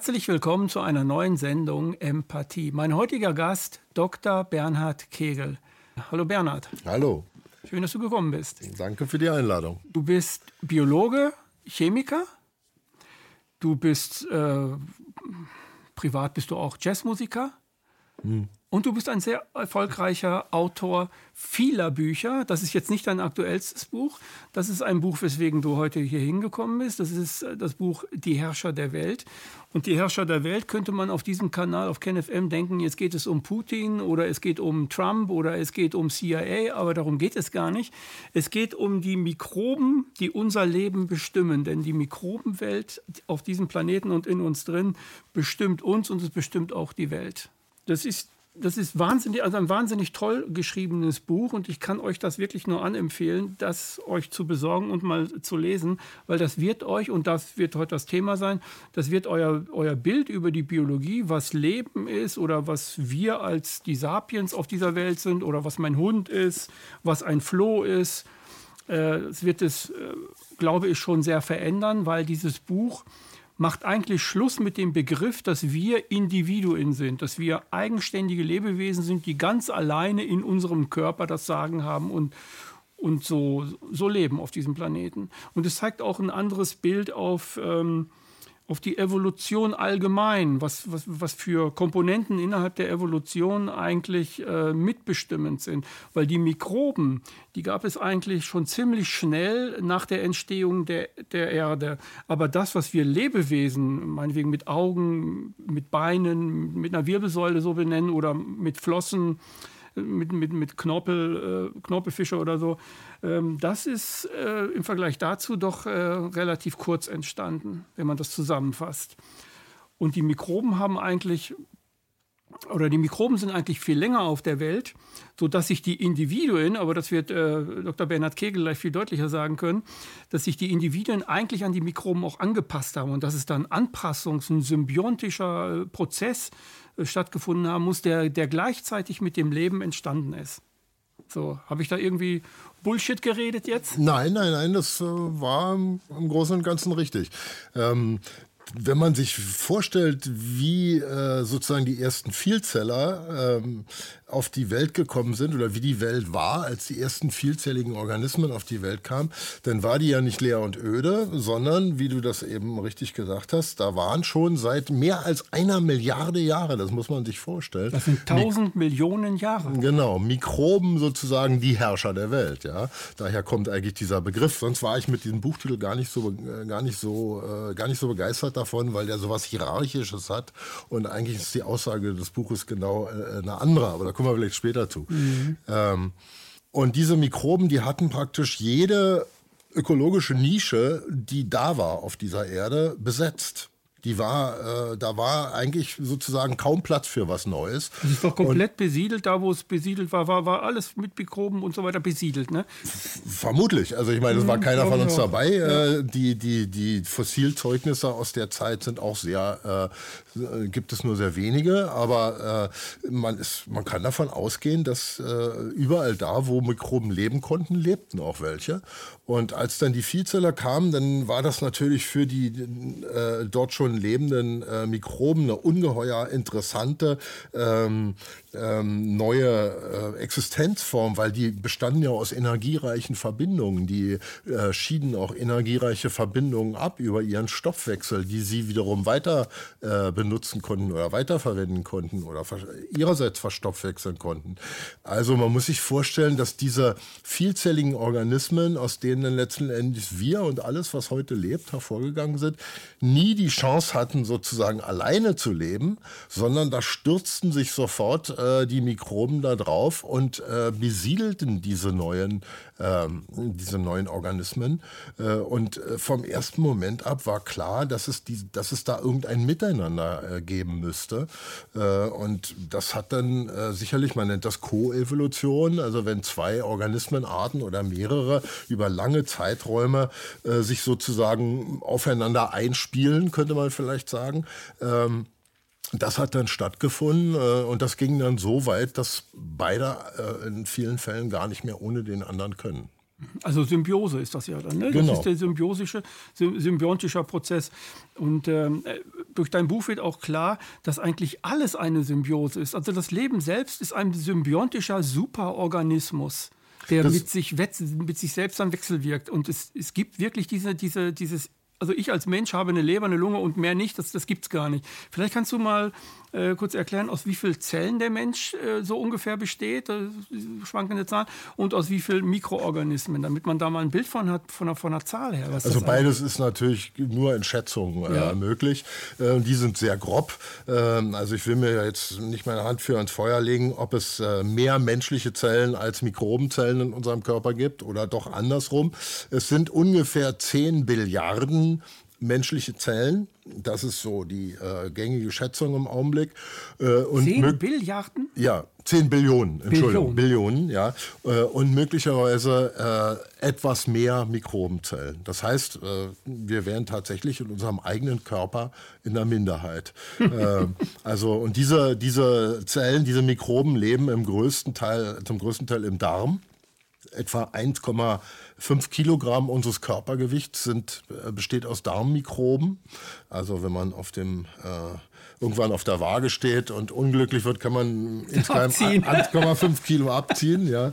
Herzlich willkommen zu einer neuen Sendung Empathie. Mein heutiger Gast, Dr. Bernhard Kegel. Hallo Bernhard. Hallo. Schön, dass du gekommen bist. Danke für die Einladung. Du bist Biologe, Chemiker. Du bist äh, privat bist du auch Jazzmusiker. Hm. Und du bist ein sehr erfolgreicher Autor vieler Bücher. Das ist jetzt nicht dein aktuellstes Buch. Das ist ein Buch, weswegen du heute hier hingekommen bist. Das ist das Buch Die Herrscher der Welt. Und die Herrscher der Welt könnte man auf diesem Kanal, auf KenFM, denken, jetzt geht es um Putin oder es geht um Trump oder es geht um CIA, aber darum geht es gar nicht. Es geht um die Mikroben, die unser Leben bestimmen. Denn die Mikrobenwelt auf diesem Planeten und in uns drin bestimmt uns und es bestimmt auch die Welt. Das ist das ist wahnsinnig, also ein wahnsinnig toll geschriebenes Buch und ich kann euch das wirklich nur anempfehlen, das euch zu besorgen und mal zu lesen, weil das wird euch, und das wird heute das Thema sein, das wird euer, euer Bild über die Biologie, was Leben ist oder was wir als die Sapiens auf dieser Welt sind oder was mein Hund ist, was ein Floh ist. Äh, es wird es, äh, glaube ich, schon sehr verändern, weil dieses Buch macht eigentlich Schluss mit dem Begriff, dass wir Individuen sind, dass wir eigenständige Lebewesen sind, die ganz alleine in unserem Körper das Sagen haben und, und so, so leben auf diesem Planeten. Und es zeigt auch ein anderes Bild auf ähm, auf die Evolution allgemein, was, was, was für Komponenten innerhalb der Evolution eigentlich äh, mitbestimmend sind. Weil die Mikroben, die gab es eigentlich schon ziemlich schnell nach der Entstehung der, der Erde. Aber das, was wir Lebewesen, meinetwegen mit Augen, mit Beinen, mit einer Wirbelsäule so benennen oder mit Flossen, mit, mit, mit Knorpel, äh, Knorpelfische oder so. Ähm, das ist äh, im Vergleich dazu doch äh, relativ kurz entstanden, wenn man das zusammenfasst. Und die Mikroben haben eigentlich, oder die Mikroben sind eigentlich viel länger auf der Welt, sodass sich die Individuen, aber das wird äh, Dr. Bernhard Kegel gleich viel deutlicher sagen können, dass sich die Individuen eigentlich an die Mikroben auch angepasst haben und dass es dann Anpassungs-, ein symbiontischer äh, Prozess stattgefunden haben muss, der, der gleichzeitig mit dem Leben entstanden ist. So, habe ich da irgendwie Bullshit geredet jetzt? Nein, nein, nein, das äh, war im, Großen und Ganzen richtig. Ähm, wenn man sich vorstellt, wie äh, sozusagen die ersten Vielzeller ähm, auf die Welt gekommen sind oder wie die Welt war, als die ersten vielzelligen Organismen auf die Welt kamen, dann war die ja nicht leer und öde, sondern, wie du das eben richtig gesagt hast, da waren schon seit mehr als einer Milliarde Jahre, das muss man sich vorstellen. Das sind tausend Millionen Jahre. Genau, Mikroben sozusagen die Herrscher der Welt. Ja, daher kommt eigentlich dieser Begriff. Sonst war ich mit diesem Buchtitel gar nicht so, äh, gar nicht so, äh, gar nicht so begeistert davon, weil der sowas Hierarchisches hat. Und eigentlich ist die Aussage des Buches genau äh, eine andere. Aber da kommen wir vielleicht später zu. Mhm. Ähm, und diese Mikroben, die hatten praktisch jede ökologische Nische, die da war auf dieser Erde, besetzt die war, äh, da war eigentlich sozusagen kaum Platz für was Neues. Das ist doch komplett und besiedelt, da wo es besiedelt war, war, war alles mit Mikroben und so weiter besiedelt, ne? Vermutlich. Also ich meine, es war mhm, keiner von uns dabei. Ja. Äh, die, die, die Fossilzeugnisse aus der Zeit sind auch sehr, äh, gibt es nur sehr wenige, aber äh, man, ist, man kann davon ausgehen, dass äh, überall da, wo Mikroben leben konnten, lebten auch welche. Und als dann die Vielzeller kamen, dann war das natürlich für die äh, dort schon lebenden äh, Mikroben eine ungeheuer interessante ähm, ähm, neue äh, Existenzform, weil die bestanden ja aus energiereichen Verbindungen. Die äh, schieden auch energiereiche Verbindungen ab über ihren Stoffwechsel, die sie wiederum weiter äh, benutzen konnten oder weiterverwenden konnten oder ihrerseits verstoffwechseln konnten. Also man muss sich vorstellen, dass diese vielzelligen Organismen, aus denen dann letzten Endes wir und alles, was heute lebt, hervorgegangen sind, nie die Chance hatten, sozusagen alleine zu leben, sondern da stürzten sich sofort äh, die Mikroben da drauf und äh, besiedelten diese neuen, diese neuen Organismen. Äh, und äh, vom ersten Moment ab war klar, dass es, die, dass es da irgendein Miteinander äh, geben müsste. und das hat dann sicherlich, man nennt das Koevolution, also wenn zwei Organismenarten oder mehrere über lange Zeiträume sich sozusagen aufeinander einspielen, könnte man vielleicht sagen. Das hat dann stattgefunden äh, und das ging dann so weit, dass beide äh, in vielen Fällen gar nicht mehr ohne den anderen können. Also Symbiose ist das ja dann, ne? Genau. Das ist der symbiosische, symbiontischer Prozess. Und ähm, äh, durch dein Buch wird auch klar, dass eigentlich alles eine Symbiose ist. Also das Leben selbst ist ein symbiontischer Superorganismus, der mit sich, mit sich selbst dann wechselwirkt. Und es, es gibt wirklich diese, diese, dieses also ich als Mensch habe eine Leber, eine Lunge und mehr nicht, das, das es gar nicht. Vielleicht kannst du mal äh, kurz erklären, aus wie vielen Zellen der Mensch äh, so ungefähr besteht, äh, schwankende Zahlen, und aus wie vielen Mikroorganismen, damit man da mal ein Bild von hat, von der, von der Zahl her. also beides ist natürlich nur in Schätzungen äh, ja. möglich. Äh, die sind sehr grob. Ähm, also ich will mir jetzt nicht meine Hand für ans Feuer legen, ob es äh, mehr menschliche Zellen als Mikrobenzellen in unserem Körper gibt oder doch andersrum. Es sind ungefähr 10 Billiarden menschliche Zellen. Das ist so die äh, gängige Schätzung im Augenblick. Äh, und 10 Billiarden? Ja, 10 Billionen, Entschuldigung, Billionen, Billionen ja. Äh, und möglicherweise äh, etwas mehr Mikrobenzellen. Das heißt, äh, wir wären tatsächlich in unserem eigenen Körper in der Minderheit. Äh, also, und diese, diese Zellen, diese Mikroben leben im größten Teil, zum größten Teil im Darm etwa 1,5 Kilogramm unseres Körpergewichts sind, äh, besteht aus Darmmikroben. Also wenn man auf dem äh, irgendwann auf der Waage steht und unglücklich wird, kann man insgesamt 1,5 Kilo abziehen. Ja.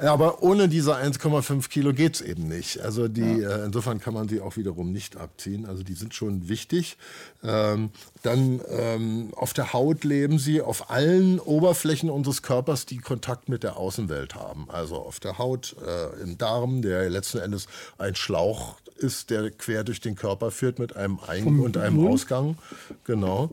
Aber ohne diese 1,5 Kilo geht es eben nicht. Also die, ja. äh, insofern kann man sie auch wiederum nicht abziehen. Also die sind schon wichtig. Ähm, dann ähm, auf der Haut leben sie auf allen Oberflächen unseres Körpers, die Kontakt mit der Außenwelt haben. Also auf der Haut, äh, im Darm, der letzten Endes ein Schlauch ist, der quer durch den Körper führt mit einem Eingang und einem? Ausgang. Genau.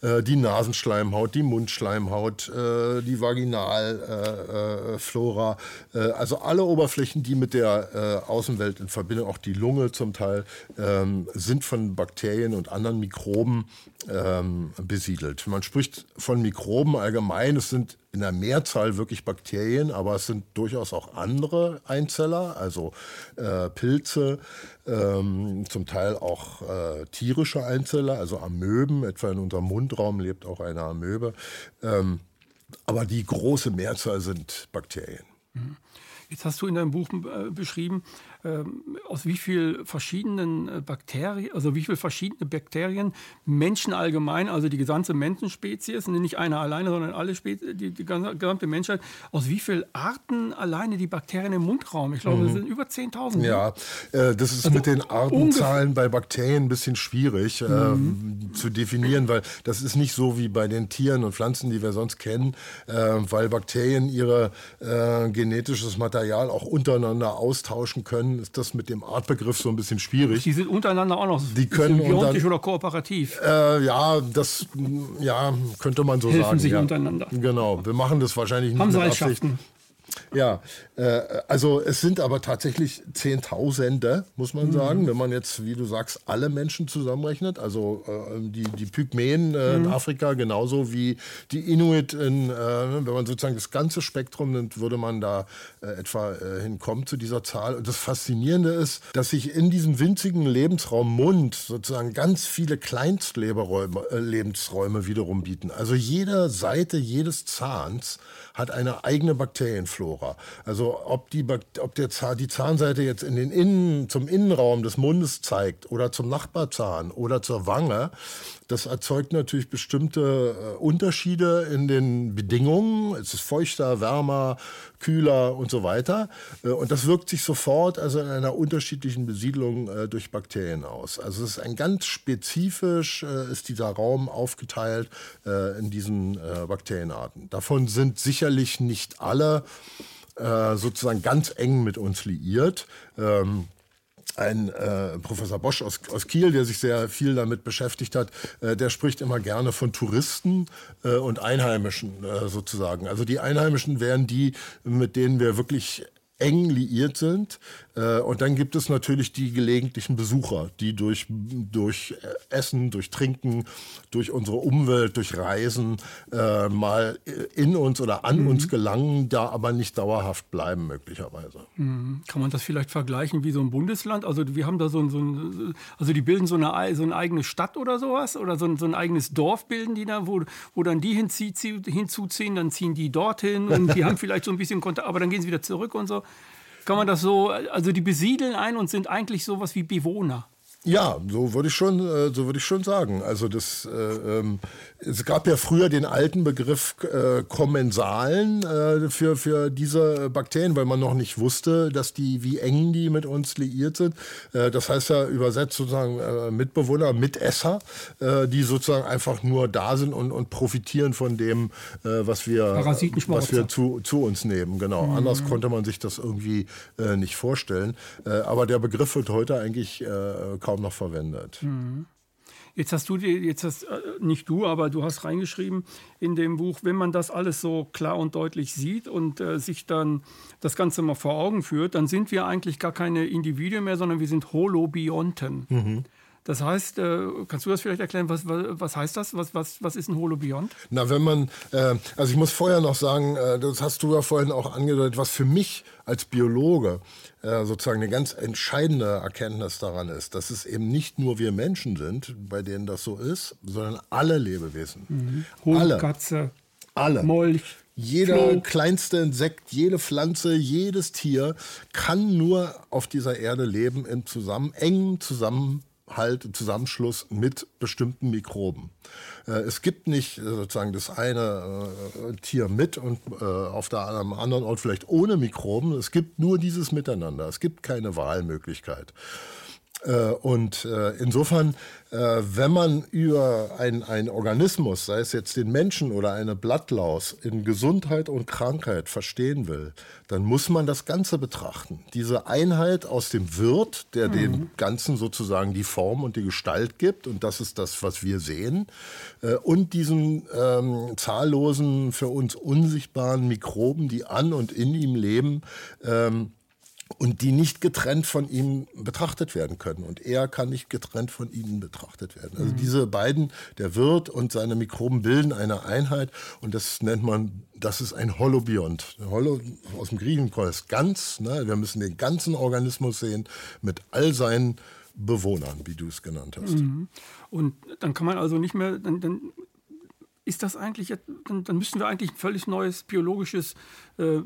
Äh, die Nasenschleimhaut, die Mundschleimhaut, äh, die Vaginalflora, äh, äh, also alle Oberflächen, die mit der Außenwelt in Verbindung, auch die Lunge zum Teil, ähm, sind von Bakterien und anderen Mikroben ähm, besiedelt. Man spricht von Mikroben allgemein. Es sind in der Mehrzahl wirklich Bakterien, aber es sind durchaus auch andere Einzeller, also äh, Pilze, ähm, zum Teil auch äh, tierische Einzeller, also Amöben. Etwa in unserem Mundraum lebt auch eine Amöbe. Ähm, aber die große Mehrzahl sind Bakterien. Mhm. Jetzt hast du in deinem Buch äh, beschrieben, aus wie viel verschiedenen äh, Bakterien, also wie viele verschiedene Bakterien Menschen allgemein, also die gesamte Menschenspezies, nicht einer alleine, sondern alle Spezi die, die gesamte Menschheit, aus wie vielen Arten alleine die Bakterien im Mundraum? Ich glaube, mhm. das sind über 10.000. Ja, äh, das ist also mit den Artenzahlen bei Bakterien ein bisschen schwierig äh, mhm. zu definieren, weil das ist nicht so wie bei den Tieren und Pflanzen, die wir sonst kennen, äh, weil Bakterien ihre äh, genetisches Material auch untereinander austauschen können können, ist das mit dem Artbegriff so ein bisschen schwierig. Die sind untereinander auch noch die können symbiontisch oder kooperativ. Äh, ja, das ja, könnte man so Helfen sagen. sich ja. untereinander. Genau, wir machen das wahrscheinlich nicht Haben mit Absicht. Ja, äh, also es sind aber tatsächlich Zehntausende, muss man mhm. sagen, wenn man jetzt, wie du sagst, alle Menschen zusammenrechnet. Also äh, die, die Pygmäen äh, mhm. in Afrika genauso wie die Inuit, in, äh, wenn man sozusagen das ganze Spektrum nimmt, würde man da äh, etwa äh, hinkommen zu dieser Zahl. Und das Faszinierende ist, dass sich in diesem winzigen Lebensraum Mund sozusagen ganz viele Kleinstlebensräume wiederum bieten. Also jede Seite jedes Zahns hat eine eigene Bakterienflora. Also ob, die, ob der Zahn, die Zahnseite jetzt in den Innen, zum Innenraum des Mundes zeigt oder zum Nachbarzahn oder zur Wange, das erzeugt natürlich bestimmte äh, Unterschiede in den Bedingungen. Es ist feuchter, wärmer, kühler und so weiter. Äh, und das wirkt sich sofort also in einer unterschiedlichen Besiedlung äh, durch Bakterien aus. Also es ist ein ganz spezifisch, ist dieser Raum aufgeteilt in diesen Bakterienarten. Davon sind sicherlich nicht alle sozusagen ganz eng mit uns liiert. Ähm, ein äh, Professor Bosch aus, aus Kiel, der sich sehr viel damit beschäftigt hat, äh, der spricht immer gerne von Touristen äh, und Einheimischen äh, sozusagen. Also die Einheimischen wären die, mit denen wir wirklich eng liiert sind. Äh, und dann gibt es natürlich die gelegentlichen Besucher, die durch, durch Essen, durch Trinken, durch unsere Umwelt, durch Reisen äh, mal in uns oder an mhm. uns gelangen, da aber nicht dauerhaft bleiben möglicherweise. Mhm. Kann man das vielleicht vergleichen wie so ein Bundesland? Also wir haben da so ein, so ein also die bilden so eine, so eine eigene Stadt oder sowas oder so ein, so ein eigenes Dorf bilden die da, wo, wo dann die hinzuziehen, dann ziehen die dorthin und die haben vielleicht so ein bisschen Kontakt, aber dann gehen sie wieder zurück und so. Kann man das so, also die besiedeln ein und sind eigentlich sowas wie Bewohner. Ja, so würde ich schon, äh, so würde ich schon sagen. Also das, äh, ähm, es gab ja früher den alten Begriff äh, Kommensalen äh, für für diese Bakterien, weil man noch nicht wusste, dass die wie eng die mit uns liiert sind. Äh, das heißt ja übersetzt sozusagen äh, Mitbewohner, Mitesser, die sozusagen einfach nur da sind und, und profitieren von dem, was wir, was wir zu, zu uns nehmen. Genau. Mhm. Anders konnte man sich das irgendwie nicht vorstellen. Aber der Begriff wird heute eigentlich äh, kaum noch verwendet. Mhm. Jetzt hast du jetzt hast äh, nicht du, aber du hast reingeschrieben in dem Buch, wenn man das alles so klar und deutlich sieht und äh, sich dann das Ganze mal vor Augen führt, dann sind wir eigentlich gar keine Individuen mehr, sondern wir sind Holobionten. Mhm. Das heißt, äh, kannst du das vielleicht erklären, was, was heißt das? Was, was, was ist ein Holobiont? Na, wenn man, äh, also ich muss vorher noch sagen, äh, das hast du ja vorhin auch angedeutet, was für mich als Biologe äh, sozusagen eine ganz entscheidende Erkenntnis daran ist, dass es eben nicht nur wir Menschen sind, bei denen das so ist, sondern alle Lebewesen. Mhm. Hund, alle. Katze, alle. Molch. Jeder Flo. kleinste Insekt, jede Pflanze, jedes Tier kann nur auf dieser Erde leben im zusammen, engen Zusammenhang halt Zusammenschluss mit bestimmten Mikroben. Äh, es gibt nicht äh, sozusagen das eine äh, Tier mit und auf der, anderen Ort vielleicht ohne Mikroben. Es gibt nur dieses Miteinander. Es gibt keine Wahlmöglichkeit. Äh, und äh, insofern, äh, wenn man über einen Organismus, sei es jetzt den Menschen oder eine Blattlaus, in Gesundheit und Krankheit verstehen will, dann muss man das Ganze betrachten. Diese Einheit aus dem Wirt, der mhm. dem Ganzen sozusagen die Form und die Gestalt gibt, und das ist das, was wir sehen, und diesen ähm, zahllosen, für uns unsichtbaren Mikroben, die an und in ihm leben, ähm, und die nicht getrennt von ihm betrachtet werden können. Und er kann nicht getrennt von ihnen betrachtet werden. Also mhm. diese beiden, der Wirt und seine Mikroben bilden eine Einheit und das nennt man, das ist ein Holobiont. Holo aus dem Griechischen ist ganz, ne? wir müssen den ganzen Organismus sehen mit all seinen Bewohnern, wie du es genannt hast. Mhm. Und dann kann man also nicht mehr, dann, dann ist das eigentlich, dann, dann müssten wir eigentlich ein völlig neues biologisches äh,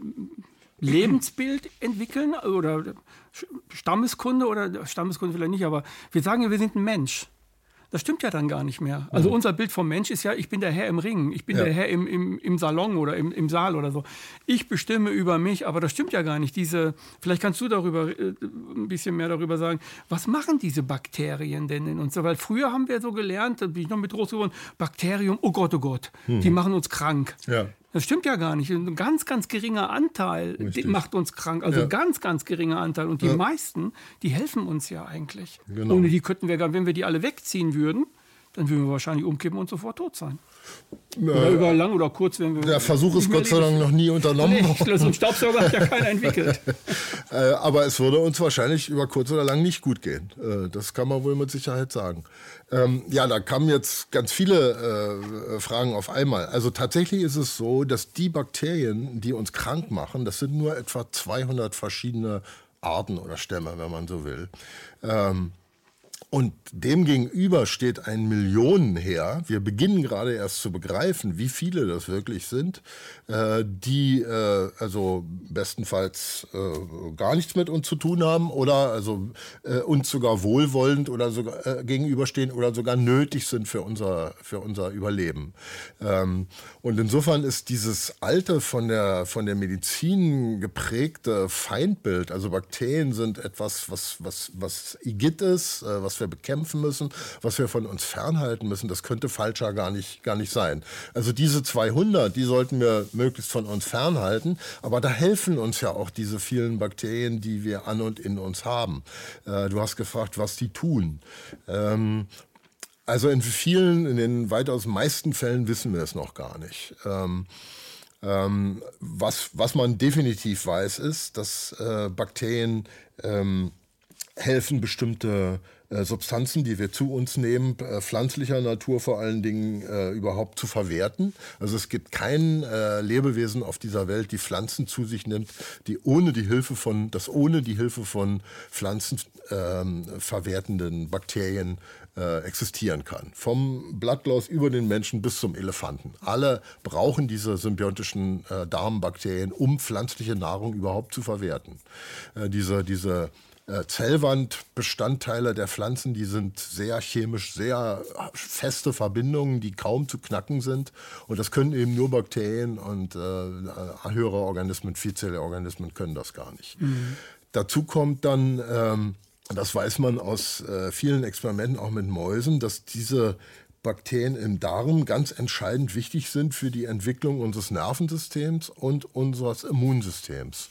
Lebensbild entwickeln oder Stammeskunde oder Stammeskunde vielleicht nicht, aber wir sagen ja, wir sind ein Mensch. Das stimmt ja dann gar nicht mehr. Also mhm. unser Bild vom Mensch ist ja, ich bin der Herr im Ring, ich bin ja. der Herr im, im, im Salon oder im, im Saal oder so. Ich bestimme über mich, aber das stimmt ja gar nicht. Diese, vielleicht kannst du darüber äh, ein bisschen mehr darüber sagen, was machen diese Bakterien denn in uns? Weil früher haben wir so gelernt, da bin ich noch mit groß geworden, Bakterium, oh Gott, oh Gott, mhm. die machen uns krank. Ja. Das stimmt ja gar nicht. Ein ganz, ganz geringer Anteil macht uns krank. Also ja. ganz, ganz geringer Anteil. Und die ja. meisten, die helfen uns ja eigentlich. Genau. Ohne die könnten wir gar, wenn wir die alle wegziehen würden, dann würden wir wahrscheinlich umkippen und sofort tot sein. Oder äh, über lang oder kurz, wenn wir. Der Versuch ist Gott sei Dank noch nie unternommen worden. Nee, so einen Staubsauger hat ja keiner entwickelt. Äh, aber es würde uns wahrscheinlich über kurz oder lang nicht gut gehen. Äh, das kann man wohl mit Sicherheit sagen. Ähm, ja, da kamen jetzt ganz viele äh, Fragen auf einmal. Also tatsächlich ist es so, dass die Bakterien, die uns krank machen, das sind nur etwa 200 verschiedene Arten oder Stämme, wenn man so will. Ähm, und demgegenüber steht ein Millionenheer. Wir beginnen gerade erst zu begreifen, wie viele das wirklich sind, äh, die äh, also bestenfalls äh, gar nichts mit uns zu tun haben oder also äh, uns sogar wohlwollend oder sogar äh, gegenüberstehen oder sogar nötig sind für unser, für unser Überleben. Ähm, und insofern ist dieses alte von der, von der Medizin geprägte Feindbild, also Bakterien sind etwas, was, was, was Igitt ist, äh, was wir bekämpfen müssen, was wir von uns fernhalten müssen, das könnte falscher gar nicht, gar nicht sein. Also diese 200, die sollten wir möglichst von uns fernhalten, aber da helfen uns ja auch diese vielen Bakterien, die wir an und in uns haben. Äh, du hast gefragt, was die tun. Also in vielen, in den weitaus meisten Fällen wissen wir es noch gar nicht. Ähm, ähm, was, was man definitiv weiß, ist, dass äh, Bakterien ähm, helfen bestimmte Substanzen, die wir zu uns nehmen, äh, pflanzlicher Natur vor allen Dingen äh, überhaupt zu verwerten. Also es gibt kein äh, Lebewesen auf dieser Welt, die Pflanzen zu sich nimmt, die ohne die Hilfe von, das ohne die Hilfe von Pflanzen ähm, verwertenden Bakterien äh, existieren kann. Vom Blattlaus über den Menschen bis zum Elefanten. Alle brauchen diese symbiotischen äh, Darmbakterien, um pflanzliche Nahrung überhaupt zu verwerten. Äh, diese, diese äh, Zellwandbestandteile der Pflanzen, die sind sehr chemisch, sehr feste Verbindungen, die kaum zu knacken sind. Und das können eben nur Bakterien und äh, höhere Organismen, Vielzellerorganismen können das gar nicht. Mhm. Dazu kommt dann, ähm, das weiß man aus äh, vielen Experimenten, auch mit Mäusen, dass diese Bakterien im Darm ganz entscheidend wichtig sind für die Entwicklung unseres Nervensystems und unseres Immunsystems.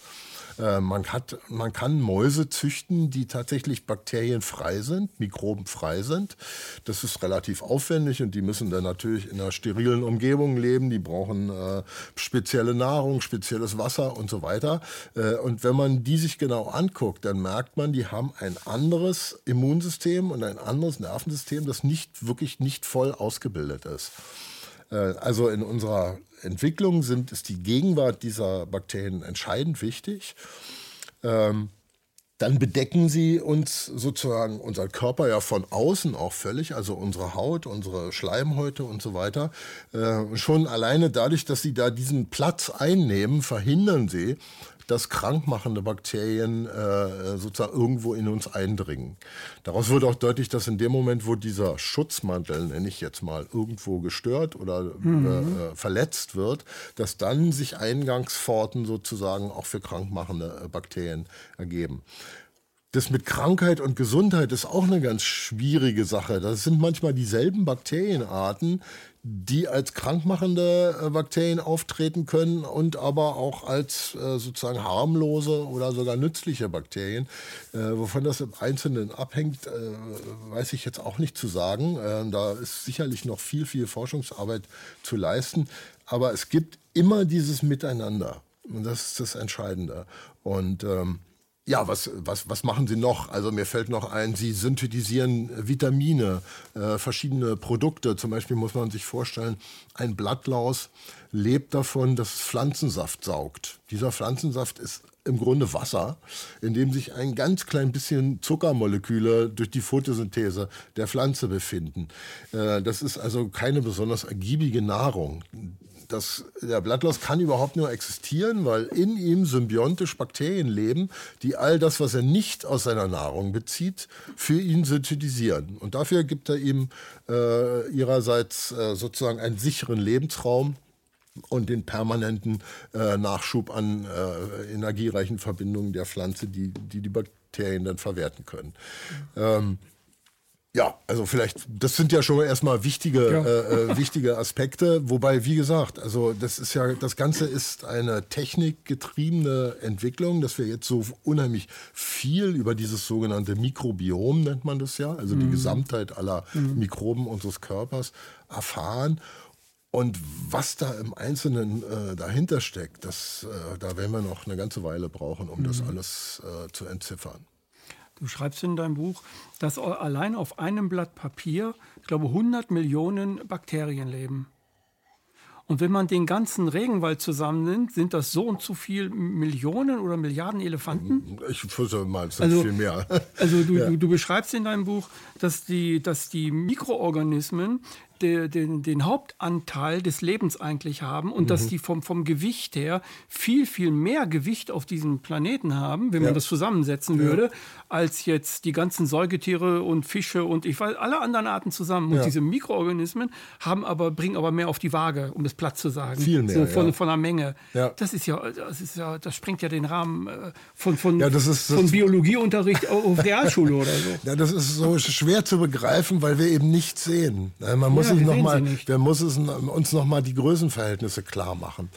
Äh, man, hat, man kann Mäuse züchten, die tatsächlich bakterienfrei sind, mikrobenfrei sind. Das ist relativ aufwendig und die müssen dann natürlich in einer sterilen Umgebung leben. Die brauchen äh, spezielle Nahrung, spezielles Wasser und so weiter. Äh, und wenn man die sich genau anguckt, dann merkt man, die haben ein anderes Immunsystem und ein anderes Nervensystem, das nicht wirklich nicht voll ausgebildet ist. Äh, also in unserer Entwicklung sind, ist die Gegenwart dieser Bakterien entscheidend wichtig. Ähm, dann bedecken sie uns sozusagen unser Körper ja von außen auch völlig, also unsere Haut, unsere Schleimhäute und so weiter. Äh, schon alleine dadurch, dass sie da diesen Platz einnehmen, verhindern sie, dass krankmachende Bakterien äh, sozusagen irgendwo in uns eindringen. Daraus wird auch deutlich, dass in dem Moment, wo dieser Schutzmantel, nenne ich jetzt mal, irgendwo gestört oder mhm. äh, verletzt wird, dass dann sich Eingangspforten sozusagen auch für krankmachende äh, Bakterien ergeben. Das mit Krankheit und Gesundheit ist auch eine ganz schwierige Sache. Das sind manchmal dieselben Bakterienarten, die als krankmachende äh, Bakterien auftreten können und aber auch als äh, sozusagen harmlose oder sogar nützliche Bakterien. Äh, wovon das im Einzelnen abhängt, weiß ich jetzt auch nicht zu sagen. Da ist sicherlich noch viel, viel Forschungsarbeit zu leisten. Aber es gibt immer dieses Miteinander. Und das ist das Entscheidende. Und ähm, ja, was, was, was machen Sie noch? Also mir fällt noch ein, Sie synthetisieren Vitamine, äh, verschiedene Produkte. Zum Beispiel muss man sich vorstellen, ein Blattlaus lebt davon, dass Pflanzensaft saugt. Dieser Pflanzensaft ist im Grunde Wasser, in dem sich ein ganz klein bisschen Zuckermoleküle durch die Photosynthese der Pflanze befinden. Äh, das ist also keine besonders ergiebige Nahrung das, der Blattlaus kann überhaupt nur existieren, weil in ihm symbiontisch Bakterien leben, die all das, was er nicht aus seiner Nahrung bezieht, für ihn synthetisieren. Und dafür gibt er ihm äh, ihrerseits äh, sozusagen einen sicheren Lebensraum und den permanenten äh, Nachschub an äh, energiereichen Verbindungen der Pflanze, die die, die Bakterien dann verwerten können. Ähm, ja, also vielleicht, das sind ja schon erstmal wichtige, ja. äh, äh, wichtige Aspekte. Wobei, wie gesagt, also das ist ja, das Ganze ist eine technikgetriebene Entwicklung, dass wir jetzt so unheimlich viel über dieses sogenannte Mikrobiom, nennt man das ja, also mhm. die Gesamtheit aller mhm. Mikroben unseres Körpers erfahren. Und was da im Einzelnen äh, dahinter steckt, das, äh, da werden wir noch eine ganze Weile brauchen, um mhm. das alles äh, zu entziffern. Du schreibst in deinem Buch, dass allein auf einem Blatt Papier, ich glaube, 100 Millionen Bakterien leben. Und wenn man den ganzen Regenwald zusammennimmt, sind das so und so viel Millionen oder Milliarden Elefanten? Ich würde mal, es also, viel mehr. Also du, ja. du, du, beschreibst in deinem Buch, dass die, dass die Mikroorganismen de, den, den Hauptanteil des Lebens eigentlich haben und mhm. dass die vom, vom Gewicht her viel, viel mehr Gewicht auf diesem Planeten haben, wenn ja. man das zusammensetzen ja. würde, als jetzt die ganzen Säugetiere und Fische und ich weiß, alle anderen Arten zusammen. Und ja. diese Mikroorganismen haben aber, bringen aber mehr auf die Waage, um das platt zu sagen. Viel mehr. So von, von der Menge. Das ist ja, das ist ja, das sprengt ja den Rahmen äh, von, von, das ist, das von Biologieunterricht auf Realschule oder so. Ja, das ist so schwer zu begreifen, weil wir eben nichts sehen. Man muss sich noch mal, wir müssen uns noch mal die Größenverhältnisse klar machen.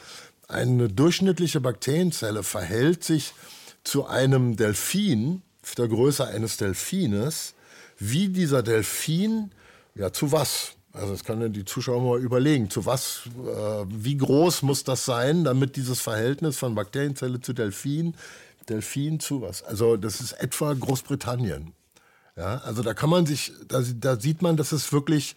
Eine durchschnittliche Bakterienzelle verhält sich zu einem Delfin, der Größe eines Delfines, wie dieser Delfin, ja, zu was? Also das können die Zuschauer mal überlegen, zu was, äh, wie groß muss das sein, damit dieses Verhältnis von Bakterienzelle zu Delfin Delfin zu was? Also das ist etwa Großbritannien. Ja, also da kann man sich, da, da sieht man, dass es wirklich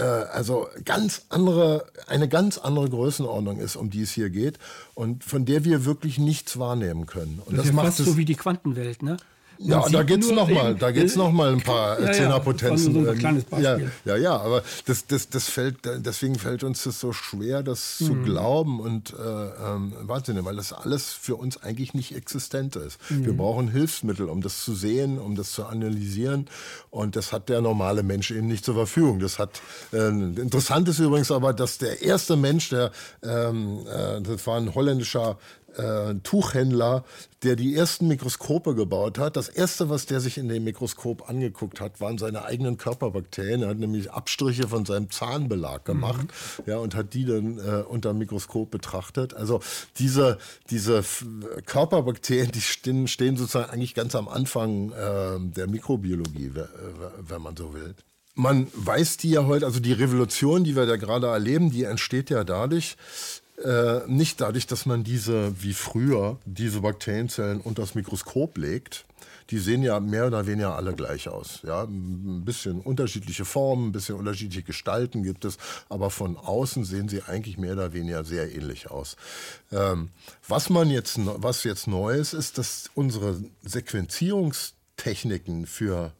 also ganz andere, eine ganz andere Größenordnung ist, um die es hier geht und von der wir wirklich nichts wahrnehmen können. Und das, das ist ja fast so wie die Quantenwelt, ne? Ja, da geht's noch mal, da geht's noch mal ein paar ja, Zehnerpotenzen. Ja, so ein kleines Beispiel. Ja, ja, ja, aber das, das, das fällt, deswegen fällt uns das so schwer, das mhm. zu glauben und äh, ähm, Wahnsinn, weil das alles für uns eigentlich nicht existent ist. Mhm. Wir brauchen Hilfsmittel, um das zu sehen, um das zu analysieren und das hat der normale Mensch eben nicht zur Verfügung. Das hat äh, interessant ist übrigens aber, dass der erste Mensch, der ähm, äh, das war ein holländischer äh, Tuchhändler, der die ersten Mikroskope gebaut hat. Das erste, was der sich in dem Mikroskop angeguckt hat, waren seine eigenen Körperbakterien. Er hat nämlich Abstriche von seinem Zahnbelag gemacht mhm. ja, und hat die dann äh, unter dem Mikroskop betrachtet. Also diese, diese Körperbakterien, die stehen, stehen sozusagen eigentlich ganz am Anfang äh, der Mikrobiologie, wenn man so will. Man weiß die ja heute, also die Revolution, die wir da gerade erleben, die entsteht ja dadurch, äh, nicht dadurch, dass man diese, wie früher, diese Bakterienzellen unter das Mikroskop legt. Die sehen ja mehr oder weniger alle gleich aus. Ja, ein bisschen unterschiedliche Formen, ein bisschen unterschiedliche Gestalten gibt es, aber von außen sehen sie eigentlich mehr oder weniger sehr ähnlich aus. Ähm, was man jetzt, was jetzt neu ist, ist, dass unsere Sequenzierungstechniken für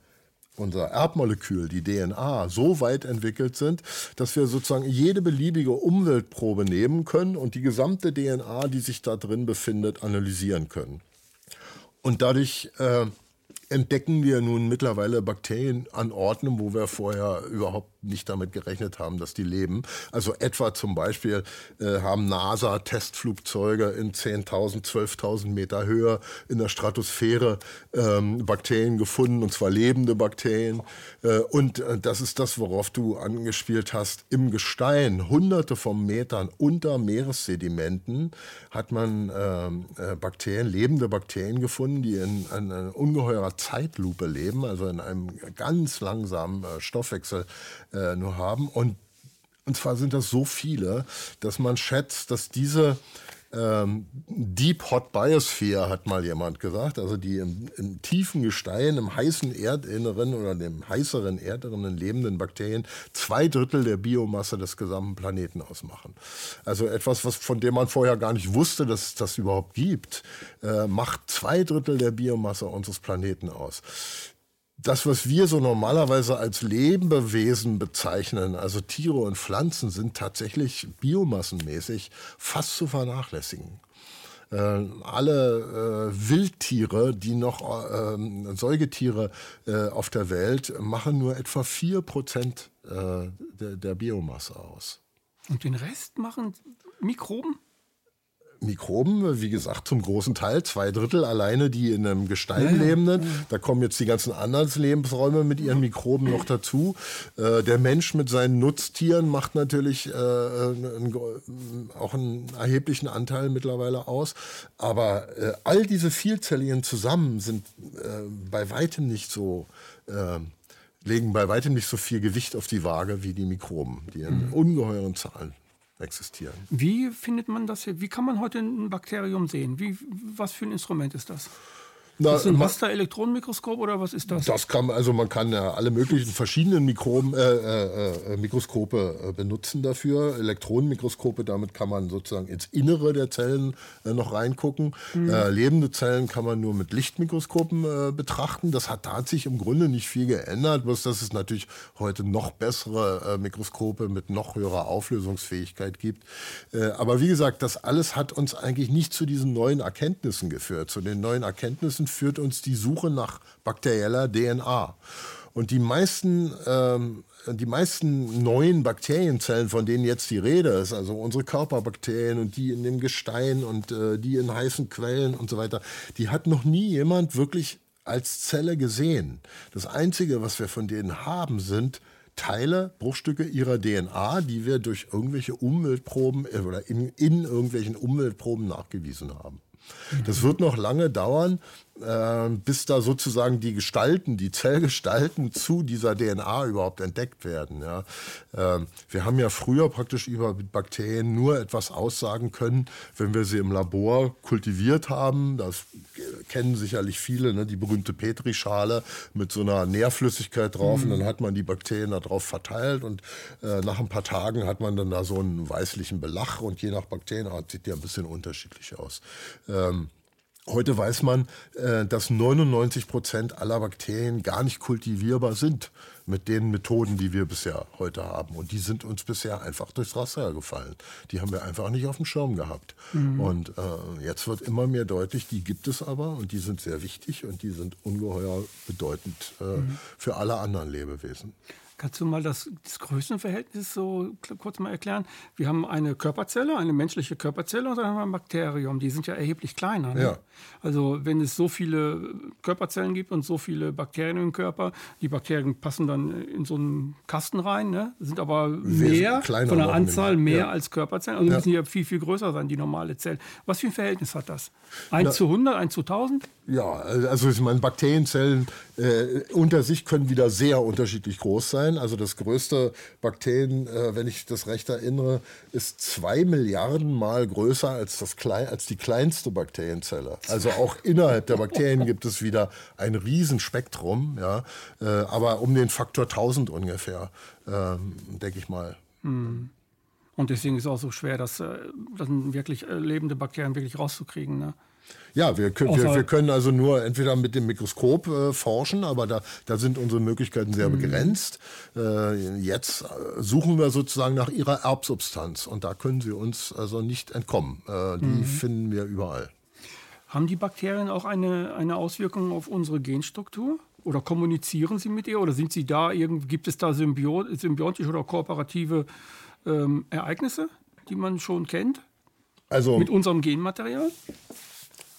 unser Erbmolekül, die DNA, so weit entwickelt sind, dass wir sozusagen jede beliebige Umweltprobe nehmen können und die gesamte DNA, die sich da drin befindet, analysieren können. Und dadurch äh, entdecken wir nun mittlerweile Bakterien an Orten, wo wir vorher überhaupt nicht damit gerechnet haben, dass die leben. Also etwa zum Beispiel äh, haben NASA-Testflugzeuge in 10.000, 12.000 Meter Höhe in der Stratosphäre ähm, Bakterien gefunden, und zwar lebende Bakterien. Äh, und äh, das ist das, worauf du angespielt hast. Im Gestein, hunderte von Metern unter Meeressedimenten, hat man ähm, äh, Bakterien, lebende Bakterien gefunden, die in, in einer ungeheurer Zeitlupe leben, also in einem ganz langsamen äh, Stoffwechsel äh, nur haben. Und, und zwar sind das so viele, dass man schätzt, dass diese ähm, Deep Hot Biosphere, hat mal jemand gesagt, also die im, im, tiefen Gestein, im heißen Erdinneren oder dem heißeren Erdinneren lebenden Bakterien zwei Drittel der Biomasse des gesamten Planeten ausmachen. Also etwas, was, von dem man vorher gar nicht wusste, dass es das überhaupt gibt, äh, macht zwei Drittel der Biomasse unseres Planeten aus das, was wir so normalerweise als Lebewesen bezeichnen, also Tiere und Pflanzen, sind tatsächlich biomassenmäßig fast zu vernachlässigen. Äh, alle äh, Wildtiere, die noch äh, Säugetiere äh, auf der Welt, machen nur etwa 4% äh, der, der Biomasse aus. Und den Rest machen Mikroben? Mikroben, wie gesagt, zum großen Teil, zwei Drittel alleine, die in einem Gestein ja, lebenden. Ja. Da kommen jetzt die ganzen anderen Lebensräume mit ihren Mikroben noch dazu. Äh, der Mensch mit seinen Nutztieren macht natürlich äh, einen, auch einen erheblichen Anteil mittlerweile aus. Aber äh, all diese vielzelligen zusammen sind äh, bei weitem nicht so äh, legen bei weitem nicht so viel Gewicht auf die Waage wie die Mikroben, die in mhm. ungeheuren Zahlen existieren. Wie findet man das hier? Wie kann man heute ein Bakterium sehen? Wie, was für ein Instrument ist das? Na, ist das ein Raster-Elektronenmikroskop oder was ist das? Das kann also man kann ja alle möglichen verschiedenen Mikroben, äh, äh, äh, Mikroskope äh, benutzen dafür. Elektronenmikroskope, damit kann man sozusagen ins Innere der Zellen äh, noch reingucken. Mhm. Äh, lebende Zellen kann man nur mit Lichtmikroskopen betrachten. Das hat, da hat sich im Grunde nicht viel geändert, bloß dass es natürlich heute noch bessere Mikroskope mit noch höherer Auflösungsfähigkeit gibt. aber wie gesagt, das alles hat uns eigentlich nicht zu diesen neuen Erkenntnissen geführt, zu den neuen Erkenntnissen Ergebnissen führt uns die Suche nach bakterieller DNA. Und die meisten, ähm, die meisten neuen Bakterienzellen, von denen jetzt die Rede ist, also unsere Körperbakterien und die in dem Gestein und äh, die in heißen Quellen und so weiter, die hat noch nie jemand wirklich als Zelle gesehen. Das Einzige, was wir von denen haben, sind Teile, Bruchstücke ihrer DNA, die wir durch irgendwelche Umweltproben äh, oder in, in irgendwelchen Umweltproben nachgewiesen haben. Das wird noch lange dauern, äh, bis da sozusagen die Gestalten, die Zellgestalten zu dieser DNA überhaupt entdeckt werden. Ja. Äh, wir haben ja früher praktisch über Bakterien nur etwas aussagen können, wenn wir sie im Labor kultiviert haben. Das kennen sicherlich viele, ne? die berühmte Petrischale mit so einer Nährflüssigkeit drauf mhm. und dann hat man die Bakterien da drauf verteilt und äh, nach ein paar Tagen hat man dann da so einen weißlichen Belach und je nach Bakterienart sieht der ein bisschen unterschiedlich aus. Ähm, Heute weiß man, äh, dass 99 Prozent aller Bakterien gar nicht kultivierbar sind mit den Methoden, die wir bisher heute haben. Und die sind uns bisher einfach durchs Raster gefallen. Die haben wir einfach nicht auf dem Schirm gehabt. Mhm. Und äh, jetzt wird immer mehr deutlich, die gibt es aber und die sind sehr wichtig und die sind ungeheuer bedeutend äh, mhm. für alle anderen Lebewesen. Kannst du mal das, das Größenverhältnis so kurz mal erklären? Wir haben eine Körperzelle, eine menschliche Körperzelle und dann haben wir ein Bakterium. Die sind ja erheblich kleiner. Ne? Ja. Also wenn es so viele Körperzellen gibt und so viele Bakterien im Körper, die Bakterien passen dann in so einen Kasten rein, ne? sind aber mehr von der Anzahl mehr ja. als Körperzellen. Also ja. müssen ja viel, viel größer sein, die normale Zelle. Was für ein Verhältnis hat das? 1 Na, zu 100, 1 zu 1000? Ja, also ich meine, Bakterienzellen äh, unter sich können wieder sehr unterschiedlich groß sein. Also das größte Bakterien, äh, wenn ich das recht erinnere, ist zwei Milliarden Mal größer als, das als die kleinste Bakterienzelle. Also auch innerhalb der Bakterien gibt es wieder ein Riesenspektrum, ja, äh, aber um den Faktor 1000 ungefähr, ähm, denke ich mal. Mhm. Und deswegen ist es auch so schwer, das, äh, das wirklich äh, lebende Bakterien wirklich rauszukriegen. Ne? Ja, wir, können, wir, wir, können also nur entweder mit dem Mikroskop äh, forschen, aber da, da sind unsere Möglichkeiten sehr mhm. begrenzt. Äh, jetzt äh, suchen wir sozusagen nach ihrer Erbsubstanz und da können sie uns also nicht entkommen. Äh, die mhm. finden wir überall. Haben die Bakterien auch eine, eine Auswirkung auf unsere Genstruktur? Oder kommunizieren sie mit ihr? Oder sind sie da, gibt es da symbiotische oder kooperative ähm, Ereignisse, die man schon kennt? Also, mit unserem Genmaterial?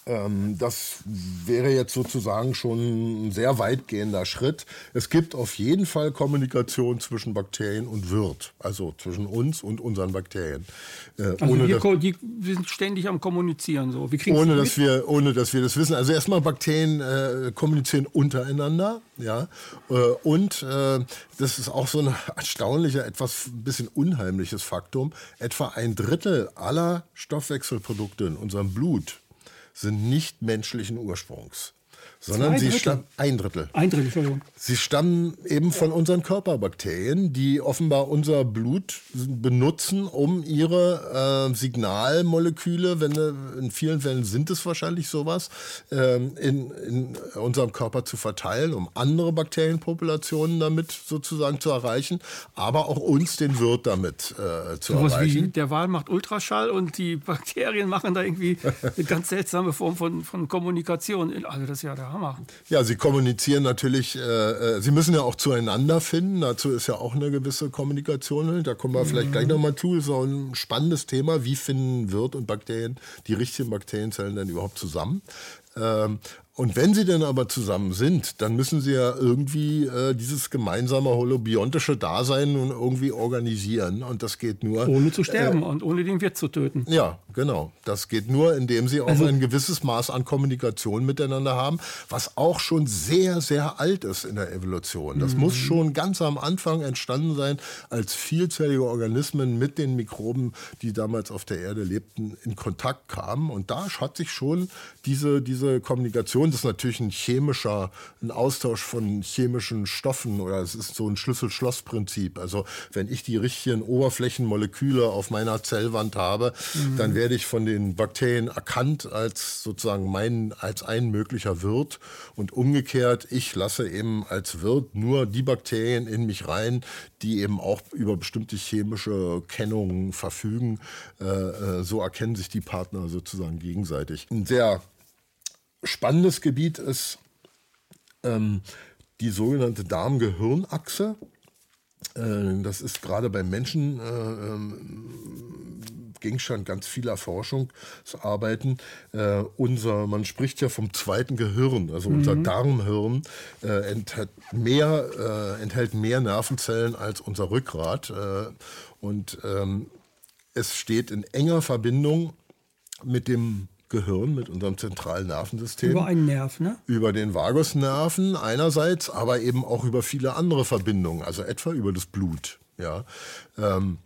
Ähm, das wäre jetzt sozusagen schon ein sehr weitgehender Schritt. Es gibt auf jeden Fall Kommunikation zwischen Bakterien und Wirt, also zwischen uns und unseren Bakterien. Äh, also ohne wir, dass, die sind ständig am Kommunizieren. So. Ohne, dass wir, ohne dass wir das wissen. Also erstmal Bakterien äh, kommunizieren untereinander. Ja? Äh, und äh, das ist auch so ein erstaunlicher, etwas ein bisschen unheimliches Faktum. Etwa ein Drittel aller Stoffwechselprodukte in unserem Blut sind nicht menschlichen Ursprungs sondern sie stammen ein Drittel. Ein Drittel, Entschuldigung. Sie stammen eben von unseren Körperbakterien, die offenbar unser Blut benutzen, um ihre äh, Signalmoleküle, wenn äh, in vielen Fällen sind es wahrscheinlich sowas, äh, in, in unserem Körper zu verteilen, um andere Bakterienpopulationen damit sozusagen zu erreichen, aber auch uns den Wirt damit äh, zu so erreichen. Wie der Wal macht Ultraschall und die Bakterien machen da irgendwie eine ganz seltsame Form von, von Kommunikation. Also das ist ja der Hammer. Ja, sie kommunizieren natürlich, äh, äh, sie müssen ja auch zueinander finden. Dazu ist ja auch eine gewisse Kommunikation. Da kommen wir mhm. vielleicht gleich nochmal zu. Ist auch ein spannendes Thema. Wie finden Wirt und Bakterien, die richtigen Bakterienzellen denn überhaupt zusammen? Ähm, und wenn sie denn aber zusammen sind, dann müssen sie ja irgendwie äh, dieses gemeinsame holobiontische Dasein nun irgendwie organisieren. Und das geht nur. Ohne zu sterben äh, und ohne den Wirt zu töten. Ja, genau. Das geht nur, indem sie auch also, ein gewisses Maß an Kommunikation miteinander haben, was auch schon sehr, sehr alt ist in der Evolution. Das mhm. muss schon ganz am Anfang entstanden sein, als vielzellige Organismen mit den Mikroben, die damals auf der Erde lebten, in Kontakt kamen. Und da hat sich schon diese, diese Kommunikation Reaktion ist natürlich ein chemischer, ein Austausch von chemischen Stoffen oder es ist so ein Schlüssel-Schloss-Prinzip. Also wenn ich die richtigen Oberflächenmoleküle auf meiner Zellwand habe, mhm. dann werde ich von den Bakterien erkannt als sozusagen mein, als ein möglicher Wirt und umgekehrt, ich lasse eben als Wirt nur die Bakterien in mich rein, die eben auch über bestimmte chemische Kennungen verfügen. Äh, äh so erkennen sich die Partner sozusagen gegenseitig. Ein sehr spannendes Gebiet ist ähm, die sogenannte Darm-Gehirn-Achse. Äh, das ist gerade beim Menschen äh, ähm, Gegenstand ganz vieler Forschungsarbeiten. Äh, unser, man spricht ja vom zweiten Gehirn, also mhm. unser Darmhirn äh, enthält, mehr, äh, enthält mehr Nervenzellen als unser Rückgrat. Äh, und ähm, es steht in enger Verbindung mit dem Gehirn, mit unserem zentralen Nervensystem. Über einen Nerv, ne? Über den Vagusnerven einerseits, aber eben auch über viele andere Verbindungen, also etwa über das Blut. Ja. Ähm,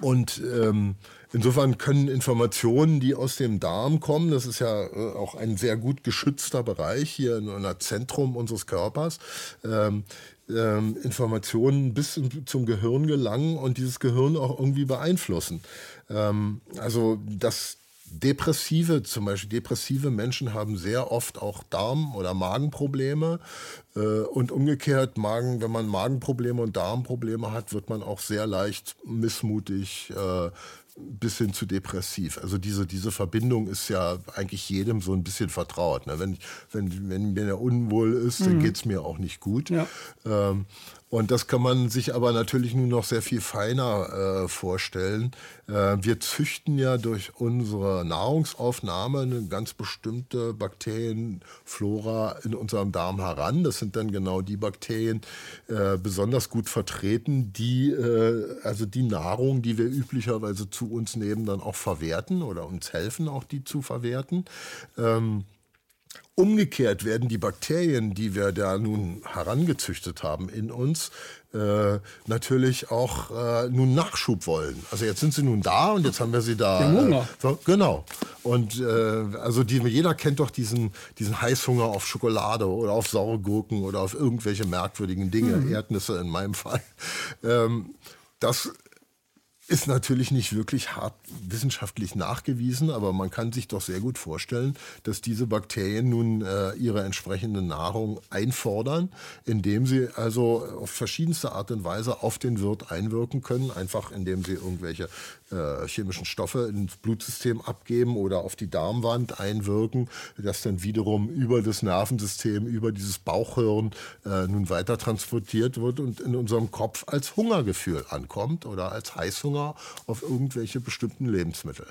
Und ähm, insofern können Informationen, die aus dem Darm kommen, das ist ja äh, auch ein sehr gut geschützter Bereich hier in einem Zentrum unseres Körpers, ähm, ähm, Informationen bis zum Gehirn gelangen und dieses Gehirn auch irgendwie beeinflussen. Ähm, also das Depressive, zum Beispiel depressive Menschen haben sehr oft auch Darm- oder Magenprobleme. Äh, und umgekehrt, Magen, wenn man Magenprobleme und Darmprobleme hat, wird man auch sehr leicht missmutig, äh, bis hin zu depressiv. Also diese, diese Verbindung ist ja eigentlich jedem so ein bisschen vertraut. Ne? Wenn, wenn, wenn mir unwohl ist, mhm. dann geht es mir auch nicht gut. Ja. Ähm, und das kann man sich aber natürlich nur noch sehr viel feiner äh, vorstellen. Äh, wir züchten ja durch unsere Nahrungsaufnahme eine ganz bestimmte Bakterienflora in unserem Darm heran. Das sind dann genau die Bakterien äh, besonders gut vertreten, die äh, also die Nahrung, die wir üblicherweise zu uns nehmen, dann auch verwerten oder uns helfen, auch die zu verwerten. Ähm, Umgekehrt werden die Bakterien, die wir da nun herangezüchtet haben in uns, äh, natürlich auch äh, nun Nachschub wollen. Also jetzt sind sie nun da und jetzt haben wir sie da. Hunger. Äh, genau. Und äh, also die, jeder kennt doch diesen, diesen Heißhunger auf Schokolade oder auf saure Gurken oder auf irgendwelche merkwürdigen Dinge, mhm. Erdnüsse in meinem Fall. Ähm, das ist natürlich nicht wirklich hart wissenschaftlich nachgewiesen, aber man kann sich doch sehr gut vorstellen, dass diese Bakterien nun äh, ihre entsprechende Nahrung einfordern, indem sie also auf verschiedenste Art und Weise auf den Wirt einwirken können, einfach indem sie irgendwelche äh, chemischen Stoffe ins Blutsystem abgeben oder auf die Darmwand einwirken, das dann wiederum über das Nervensystem, über dieses Bauchhirn äh, nun weiter transportiert wird und in unserem Kopf als Hungergefühl ankommt oder als Heißhunger auf irgendwelche bestimmten Lebensmittel.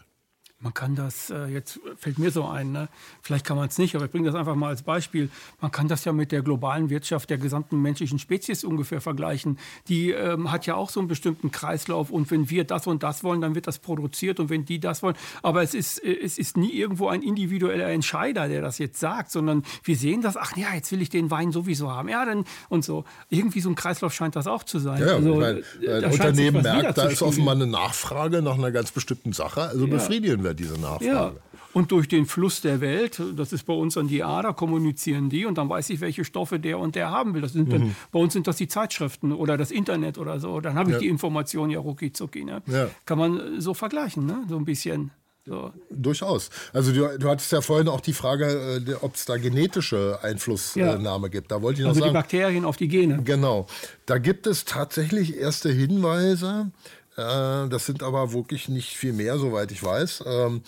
Man kann das, äh, jetzt fällt mir so ein, ne? vielleicht kann man es nicht, aber ich bringe das einfach mal als Beispiel. Man kann das ja mit der globalen Wirtschaft der gesamten menschlichen Spezies ungefähr vergleichen. Die ähm, hat ja auch so einen bestimmten Kreislauf und wenn wir das und das wollen, dann wird das produziert und wenn die das wollen. Aber es ist, äh, es ist nie irgendwo ein individueller Entscheider, der das jetzt sagt, sondern wir sehen das, ach ja, jetzt will ich den Wein sowieso haben. Ja, dann und so. Irgendwie so ein Kreislauf scheint das auch zu sein. Ja, also, ich meine, ein Unternehmen merkt, da ist offenbar eine Nachfrage nach einer ganz bestimmten Sache, also ja. befriedigen wir wir diese Nachfrage. Ja. Und durch den Fluss der Welt, das ist bei uns dann die Ader, kommunizieren die und dann weiß ich, welche Stoffe der und der haben will. Das sind dann, mhm. Bei uns sind das die Zeitschriften oder das Internet oder so. Dann habe ich ja. die Information ja rucki zucki. Ne? Ja. Kann man so vergleichen, ne? so ein bisschen. So. Durchaus. Also du, du hattest ja vorhin auch die Frage, äh, ob es da genetische Einflussnahme ja. gibt. Da wollte ich noch also sagen. die Bakterien auf die Gene. Genau. Da gibt es tatsächlich erste Hinweise, äh, das sind aber wirklich nicht viel mehr, soweit ich weiß. Ähm,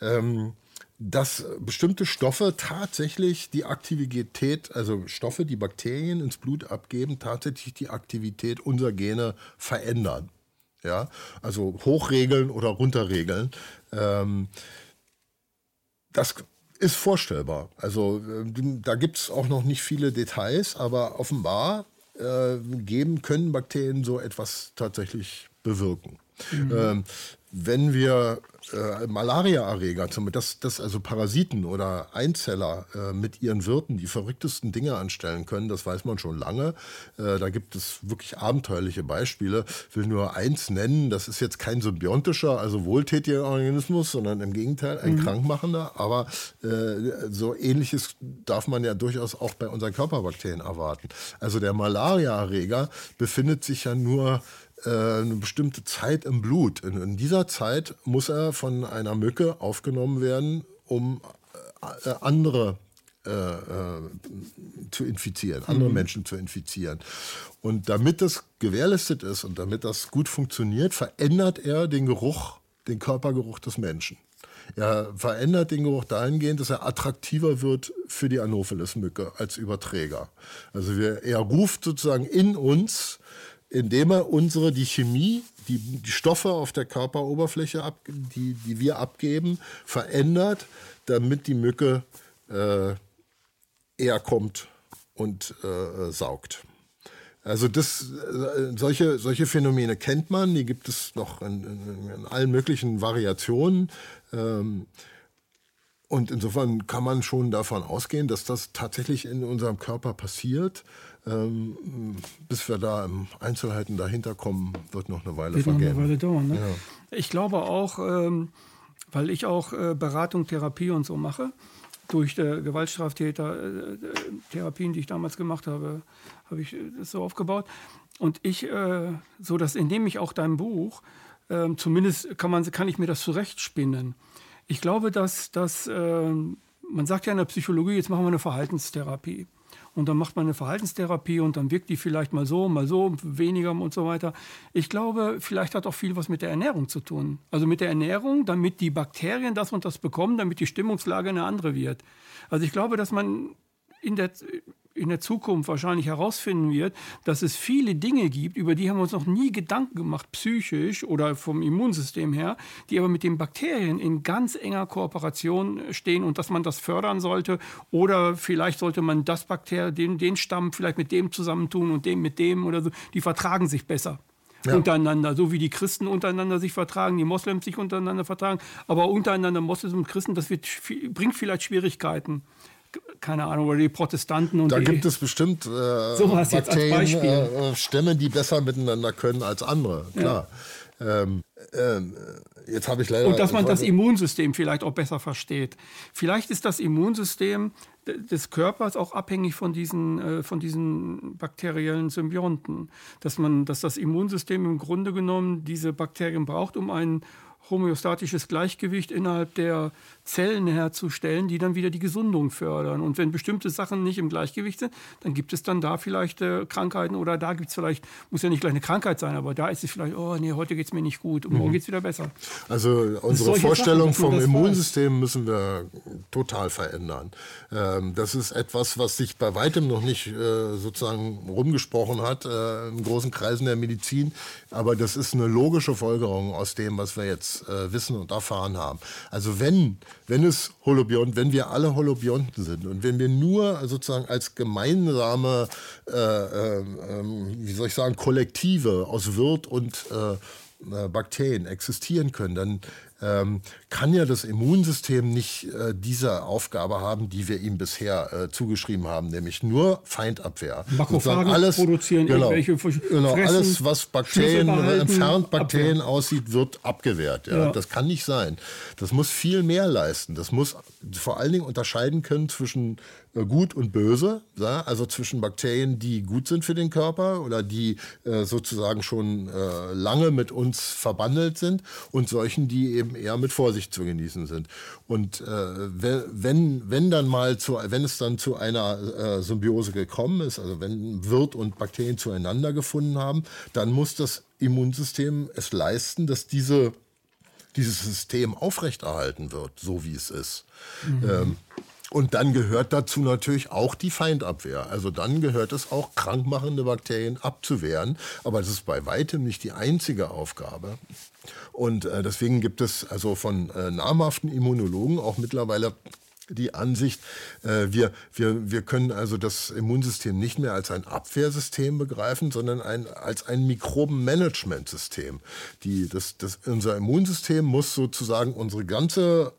ähm, dass bestimmte Stoffe tatsächlich die Aktivität, also Stoffe, die Bakterien ins Blut abgeben, tatsächlich die Aktivität unserer Gene verändern. Ja, also hochregeln oder runterregeln. Ähm, das ist vorstellbar. Also äh, da gibt es auch noch nicht viele Details, aber offenbar äh, geben können Bakterien so etwas tatsächlich bewirken. Mhm. Ähm, wenn wir äh, Malariaerreger, das, das also Parasiten oder Einzeller äh, mit ihren Wirten die verrücktesten Dinge anstellen können, das weiß man schon lange. Äh, da gibt es wirklich abenteuerliche Beispiele. Ich will nur eins nennen, das ist jetzt kein symbiontischer, also wohltätiger Organismus, sondern im Gegenteil ein mhm. krankmachender. Aber äh, so ähnliches darf man ja durchaus auch bei unseren Körperbakterien erwarten. Also der Malariaerreger befindet sich ja nur eine bestimmte Zeit im Blut. In, in, dieser Zeit muss er von einer Mücke aufgenommen werden, um äh, andere äh, äh, zu infizieren, andere mhm. Menschen zu infizieren. Und damit das gewährleistet ist und damit das gut funktioniert, verändert er den Geruch, den Körpergeruch des Menschen. Er verändert den Geruch dahingehend, dass er attraktiver wird für die Anopheles-Mücke als Überträger. Also wir, er ruft sozusagen in uns indem er unsere, die Chemie, die, die Stoffe auf der Körperoberfläche, ab, die, die wir abgeben, verändert, damit die Mücke äh, eher kommt und äh, saugt. Also das, äh, solche, solche Phänomene kennt man, die gibt es noch in, in, in allen möglichen Variationen. Ähm, und insofern kann man schon davon ausgehen, dass das tatsächlich in unserem Körper passiert. Ähm, bis wir da im Einzelheiten dahinter kommen, wird noch eine Weile wird vergehen. Noch eine Weile dauern, ne? ja. Ich glaube auch, ähm, weil ich auch äh, Beratung, Therapie und so mache, durch äh, Gewaltstraftäter, äh, Therapien, die ich damals gemacht habe, habe ich das so aufgebaut. Und ich, äh, so dass indem ich auch dein Buch, ähm, zumindest kann, man, kann ich mir das zurechtspinnen. Ich glaube, dass, dass ähm, man sagt ja in der Psychologie, jetzt machen wir eine Verhaltenstherapie. Und dann macht man eine Verhaltenstherapie und dann wirkt die vielleicht mal so, mal so, weniger und so weiter. Ich glaube, vielleicht hat auch viel was mit der Ernährung zu tun. Also mit der Ernährung, damit die Bakterien das und das bekommen, damit die Stimmungslage eine andere wird. Also ich glaube, dass man in der, in der Zukunft wahrscheinlich herausfinden wird, dass es viele Dinge gibt, über die haben wir uns noch nie Gedanken gemacht, psychisch oder vom Immunsystem her, die aber mit den Bakterien in ganz enger Kooperation stehen und dass man das fördern sollte. Oder vielleicht sollte man das Bakterium, den, den Stamm vielleicht mit dem zusammentun und dem mit dem oder so. Die vertragen sich besser. Ja. untereinander, so wie die Christen untereinander sich vertragen, die Moslems sich untereinander vertragen, aber untereinander Moslems und Christen, das wird, bringt vielleicht Schwierigkeiten keine Ahnung, oder die Protestanten und Da die, gibt es bestimmt äh, sowas Bakterien, äh, Stämme, die besser miteinander können als andere, klar. Ja. Ähm, ähm, jetzt habe ich leider. Und dass man das Immunsystem vielleicht auch besser versteht. Vielleicht ist das Immunsystem des Körpers auch abhängig von diesen, äh, von diesen bakteriellen Symbionten. Dass, man, dass das Immunsystem im Grunde genommen diese Bakterien braucht, um einen homöostatisches Gleichgewicht innerhalb der Zellen herzustellen, die dann wieder die Gesundung fördern. Und wenn bestimmte Sachen nicht im Gleichgewicht sind, dann gibt es dann da vielleicht äh, Krankheiten oder da gibt es vielleicht, muss ja nicht gleich eine Krankheit sein, aber da ist es vielleicht, oh nee, heute geht es mir nicht gut und morgen mhm. geht es wieder besser. Also unsere Vorstellung Sachen, vom Immunsystem weiß. müssen wir total verändern. Ähm, das ist etwas, was sich bei weitem noch nicht äh, sozusagen rumgesprochen hat äh, in großen Kreisen der Medizin, aber das ist eine logische Folgerung aus dem, was wir jetzt äh, wissen und erfahren haben. Also wenn wenn es Holobiont, wenn wir alle Holobionten sind und wenn wir nur sozusagen als gemeinsame, äh, äh, wie soll ich sagen, Kollektive aus Wirt und äh, äh Bakterien existieren können, dann ähm, kann ja das Immunsystem nicht äh, diese Aufgabe haben, die wir ihm bisher äh, zugeschrieben haben, nämlich nur Feindabwehr. Makrophagen alles, produzieren genau, irgendwelche genau, alles, was Bakterien, entfernt Bakterien Abwehr. aussieht, wird abgewehrt. Ja. ja. Das kann nicht sein. Das muss viel mehr leisten. Das muss vor allen Dingen unterscheiden können zwischen äh, gut und böse, ja? also zwischen Bakterien, die gut sind für den Körper oder die äh, sozusagen schon äh, lange mit uns verbandelt sind und solchen, die eben eher mit Vorsicht zu genießen sind. Und äh, wenn, wenn dann mal zu, wenn es dann zu einer äh, Symbiose gekommen ist, also wenn Wirt und Bakterien zueinander gefunden haben, dann muss das Immunsystem es leisten, dass diese dieses System aufrechterhalten wird, so wie es ist. Mhm. Ähm, und dann gehört dazu natürlich auch die Feindabwehr. Also dann gehört es auch, krankmachende Bakterien abzuwehren. Aber das ist bei weitem nicht die einzige Aufgabe. Und äh, deswegen gibt es also von äh, namhaften Immunologen auch mittlerweile die Ansicht, äh, wir, wir, wir können also das Immunsystem nicht mehr als ein Abwehrsystem begreifen, sondern ein, als ein Mikrobenmanagementsystem. Das, das, unser Immunsystem muss sozusagen unsere ganze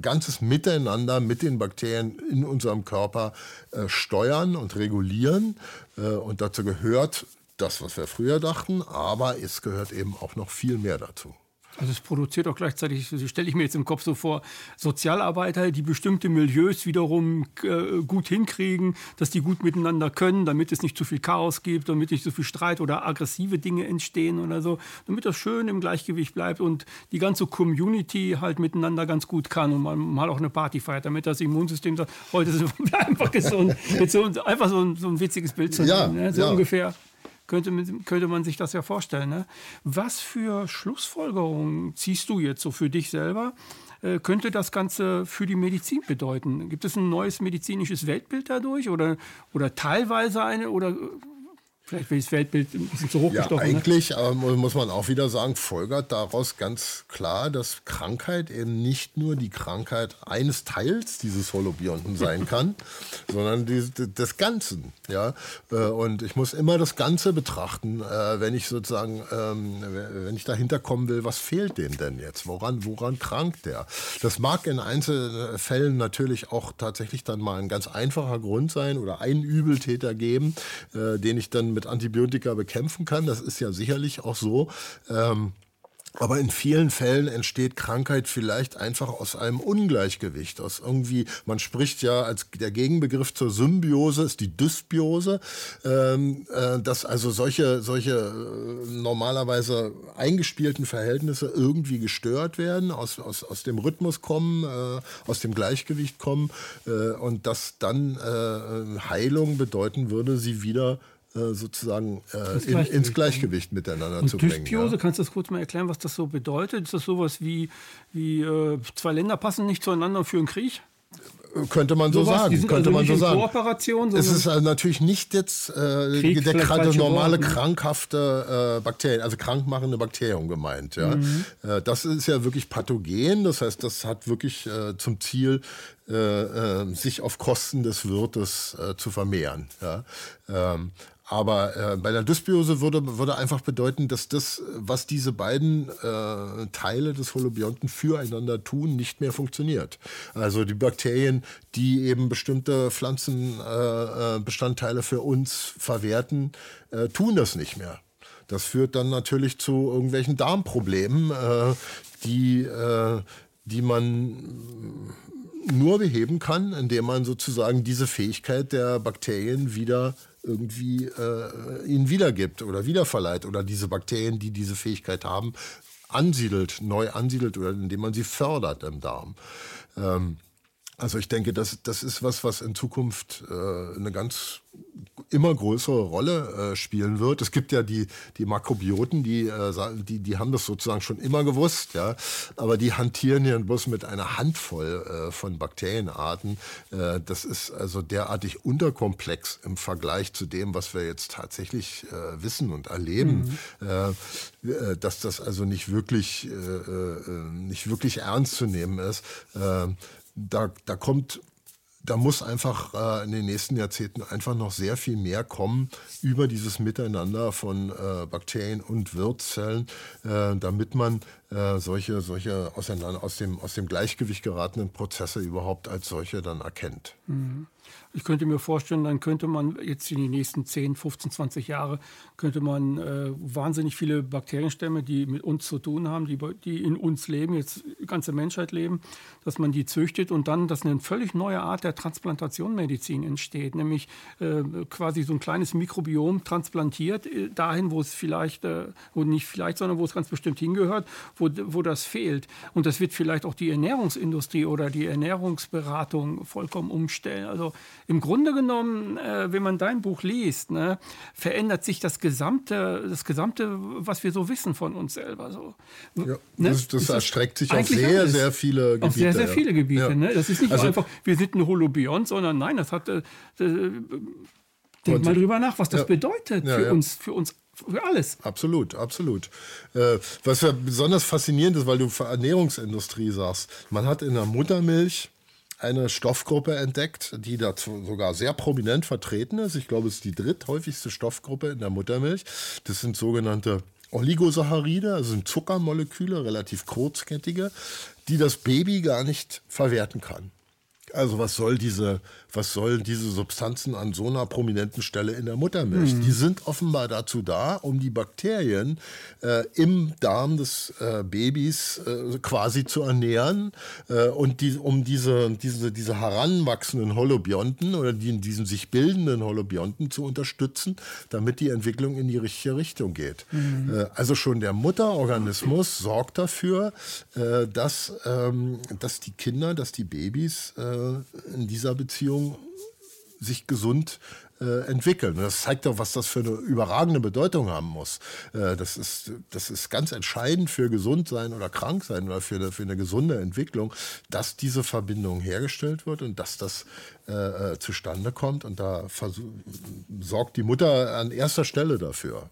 ganzes Miteinander mit den Bakterien in unserem Körper äh, steuern und regulieren. Äh, und dazu gehört das, was wir früher dachten, aber es gehört eben auch noch viel mehr dazu. Also es produziert auch gleichzeitig, stelle ich mir jetzt im Kopf so vor, Sozialarbeiter, die bestimmte Milieus wiederum äh, gut hinkriegen, dass die gut miteinander können, damit es nicht zu viel Chaos gibt, damit nicht zu viel Streit oder aggressive Dinge entstehen oder so, damit das schön im Gleichgewicht bleibt und die ganze Community halt miteinander ganz gut kann und man mal auch eine Party feiert, damit das Immunsystem sagt, heute ist es einfach gesund. so, einfach so ein, so ein witziges Bild zu ja, ne? so ja. ungefähr könnte, könnte man sich das ja vorstellen. Ne? Was für Schlussfolgerungen ziehst du jetzt so für dich selber? Äh, könnte das Ganze für die Medizin bedeuten? Gibt es ein neues medizinisches Weltbild dadurch oder, oder teilweise eine? Oder Vielleicht will das Weltbild ein bisschen zu hoch ja, gestochen. Ne? Eigentlich ne? äh, muss man auch wieder sagen, folgert daraus ganz klar, dass Krankheit eben nicht nur die Krankheit eines Teils dieses Holobionten sein kann, sondern die, des Ganzen. Ja? Äh, und ich muss immer das Ganze betrachten, äh, wenn ich sozusagen, ähm, wenn ich dahinter kommen will, was fehlt dem denn jetzt? Woran, woran krankt der? Das mag in einzelnen Fällen natürlich auch tatsächlich dann mal ein ganz einfacher Grund sein oder einen Übeltäter geben, den ich dann mit Antibiotika bekämpfen kann. Das ist ja sicherlich auch so. Ähm, aber in vielen Fällen entsteht Krankheit vielleicht einfach aus einem Ungleichgewicht, aus irgendwie, man spricht ja als der Gegenbegriff zur Symbiose ist die Dysbiose, ähm, äh, dass also solche, solche äh, normalerweise eingespielten Verhältnisse irgendwie gestört werden, aus, aus, aus dem Rhythmus kommen, äh, aus dem Gleichgewicht kommen äh, und dass dann äh, Heilung bedeuten würde, sie wieder äh, sozusagen äh, in, ins Gleichgewicht miteinander und zu bringen. Dysbiose, ja. kannst du das kurz mal erklären, was das so bedeutet? Ist das sowas wie, wie äh, zwei Länder passen nicht zueinander für einen Krieg? Könnte man so, so sagen. könnte also man so sagen. Kooperation, es ist also natürlich nicht jetzt äh, Krieg, der, der normale Wort, ne? krankhafte äh, Bakterien, also krankmachende Bakterium gemeint. Ja. Mhm. Äh, das ist ja wirklich pathogen. Das heißt, das hat wirklich äh, zum Ziel, äh, äh, sich auf Kosten des Wirtes zu vermehren. Ja. Ähm, aber äh, bei der Dysbiose würde, würde einfach bedeuten, dass das, was diese beiden äh, Teile des Holobionten füreinander tun, nicht mehr funktioniert. Also die Bakterien, die eben bestimmte Pflanzenbestandteile äh, äh für uns verwerten, äh, tun das nicht mehr. Das führt dann natürlich zu irgendwelchen Darmproblemen, äh, die, die man nur beheben kann, indem man sozusagen diese Fähigkeit der Bakterien wieder irgendwie äh, ihnen wiedergibt oder wiederverleiht oder diese Bakterien, die diese Fähigkeit haben, ansiedelt, neu ansiedelt oder indem man sie fördert im Darm. Ähm, also ich denke, das, das ist was, was in Zukunft äh, eine ganz immer größere Rolle äh, spielen wird. Es gibt ja die, die Makrobioten, die, äh, die, die haben das sozusagen schon immer gewusst, ja, aber die hantieren ja bloß mit einer Handvoll äh, von Bakterienarten. Äh, das ist also derartig unterkomplex im Vergleich zu dem, was wir jetzt tatsächlich äh, wissen und erleben, mhm. Äh, dass das also nicht wirklich, nicht wirklich ernst zu nehmen ist. Da, da kommt da muss einfach äh, in den nächsten Jahrzehnten einfach noch sehr viel mehr kommen über dieses Miteinander von äh, Bakterien und Wirtszellen, äh, damit man äh, solche, solche auseinander, aus, dem, aus dem Gleichgewicht geratenen Prozesse überhaupt als solche dann erkennt. Mhm. Ich könnte mir vorstellen, dann könnte man jetzt in die nächsten 10, 15, 20 Jahre, könnte man äh, wahnsinnig viele Bakterienstämme, die mit uns zu tun haben, die, die in uns leben, jetzt die ganze Menschheit leben, dass man die züchtet und dann, dass eine völlig neue Art der Transplantationmedizin entsteht, nämlich äh, quasi so ein kleines Mikrobiom transplantiert, äh, dahin, wo es vielleicht, äh, wo nicht vielleicht, sondern wo es ganz bestimmt hingehört, wo, wo das fehlt. Und das wird vielleicht auch die Ernährungsindustrie oder die Ernährungsberatung vollkommen umstellen. Also im Grunde genommen, äh, wenn man dein Buch liest, ne, verändert sich das gesamte, das gesamte, was wir so wissen von uns selber. So. Ja, ne? Das, das erstreckt sich auf sehr, alles. sehr viele Gebiete. Sehr, sehr viele Gebiete. Ja. Ne? Das ist nicht also, einfach, wir sind ein Holobiont, sondern nein, das hat. Äh, äh Denk mal drüber nach, was das ja. bedeutet für uns, für uns für alles. Absolut, absolut. Äh, was ja besonders faszinierend ist, weil du Ernährungsindustrie sagst, man hat in der Muttermilch eine Stoffgruppe entdeckt, die da sogar sehr prominent vertreten ist. Ich glaube, es ist die dritthäufigste Stoffgruppe in der Muttermilch. Das sind sogenannte Oligosaccharide, also sind Zuckermoleküle, relativ kurzkettige, die das Baby gar nicht verwerten kann. Also was soll diese was sollen diese Substanzen an so einer prominenten Stelle in der Muttermilch? Mhm. Die sind offenbar dazu da, um die Bakterien äh, im Darm des äh, Babys äh, quasi zu ernähren äh, und die, um diese, diese, diese heranwachsenden Holobionten oder die, diesen sich bildenden Holobionten zu unterstützen, damit die Entwicklung in die richtige Richtung geht. Mhm. Äh, also schon der Mutterorganismus sorgt dafür, äh, dass, ähm, dass die Kinder, dass die Babys in dieser Beziehung sich gesund äh, entwickeln. Und das zeigt doch, was das für eine überragende Bedeutung haben muss. Äh, das, ist, das ist ganz entscheidend für gesund sein oder krank sein oder für eine, für eine gesunde Entwicklung, dass diese Verbindung hergestellt wird und dass das äh, äh zustande kommt. Und da sorgt die Mutter an erster Stelle dafür.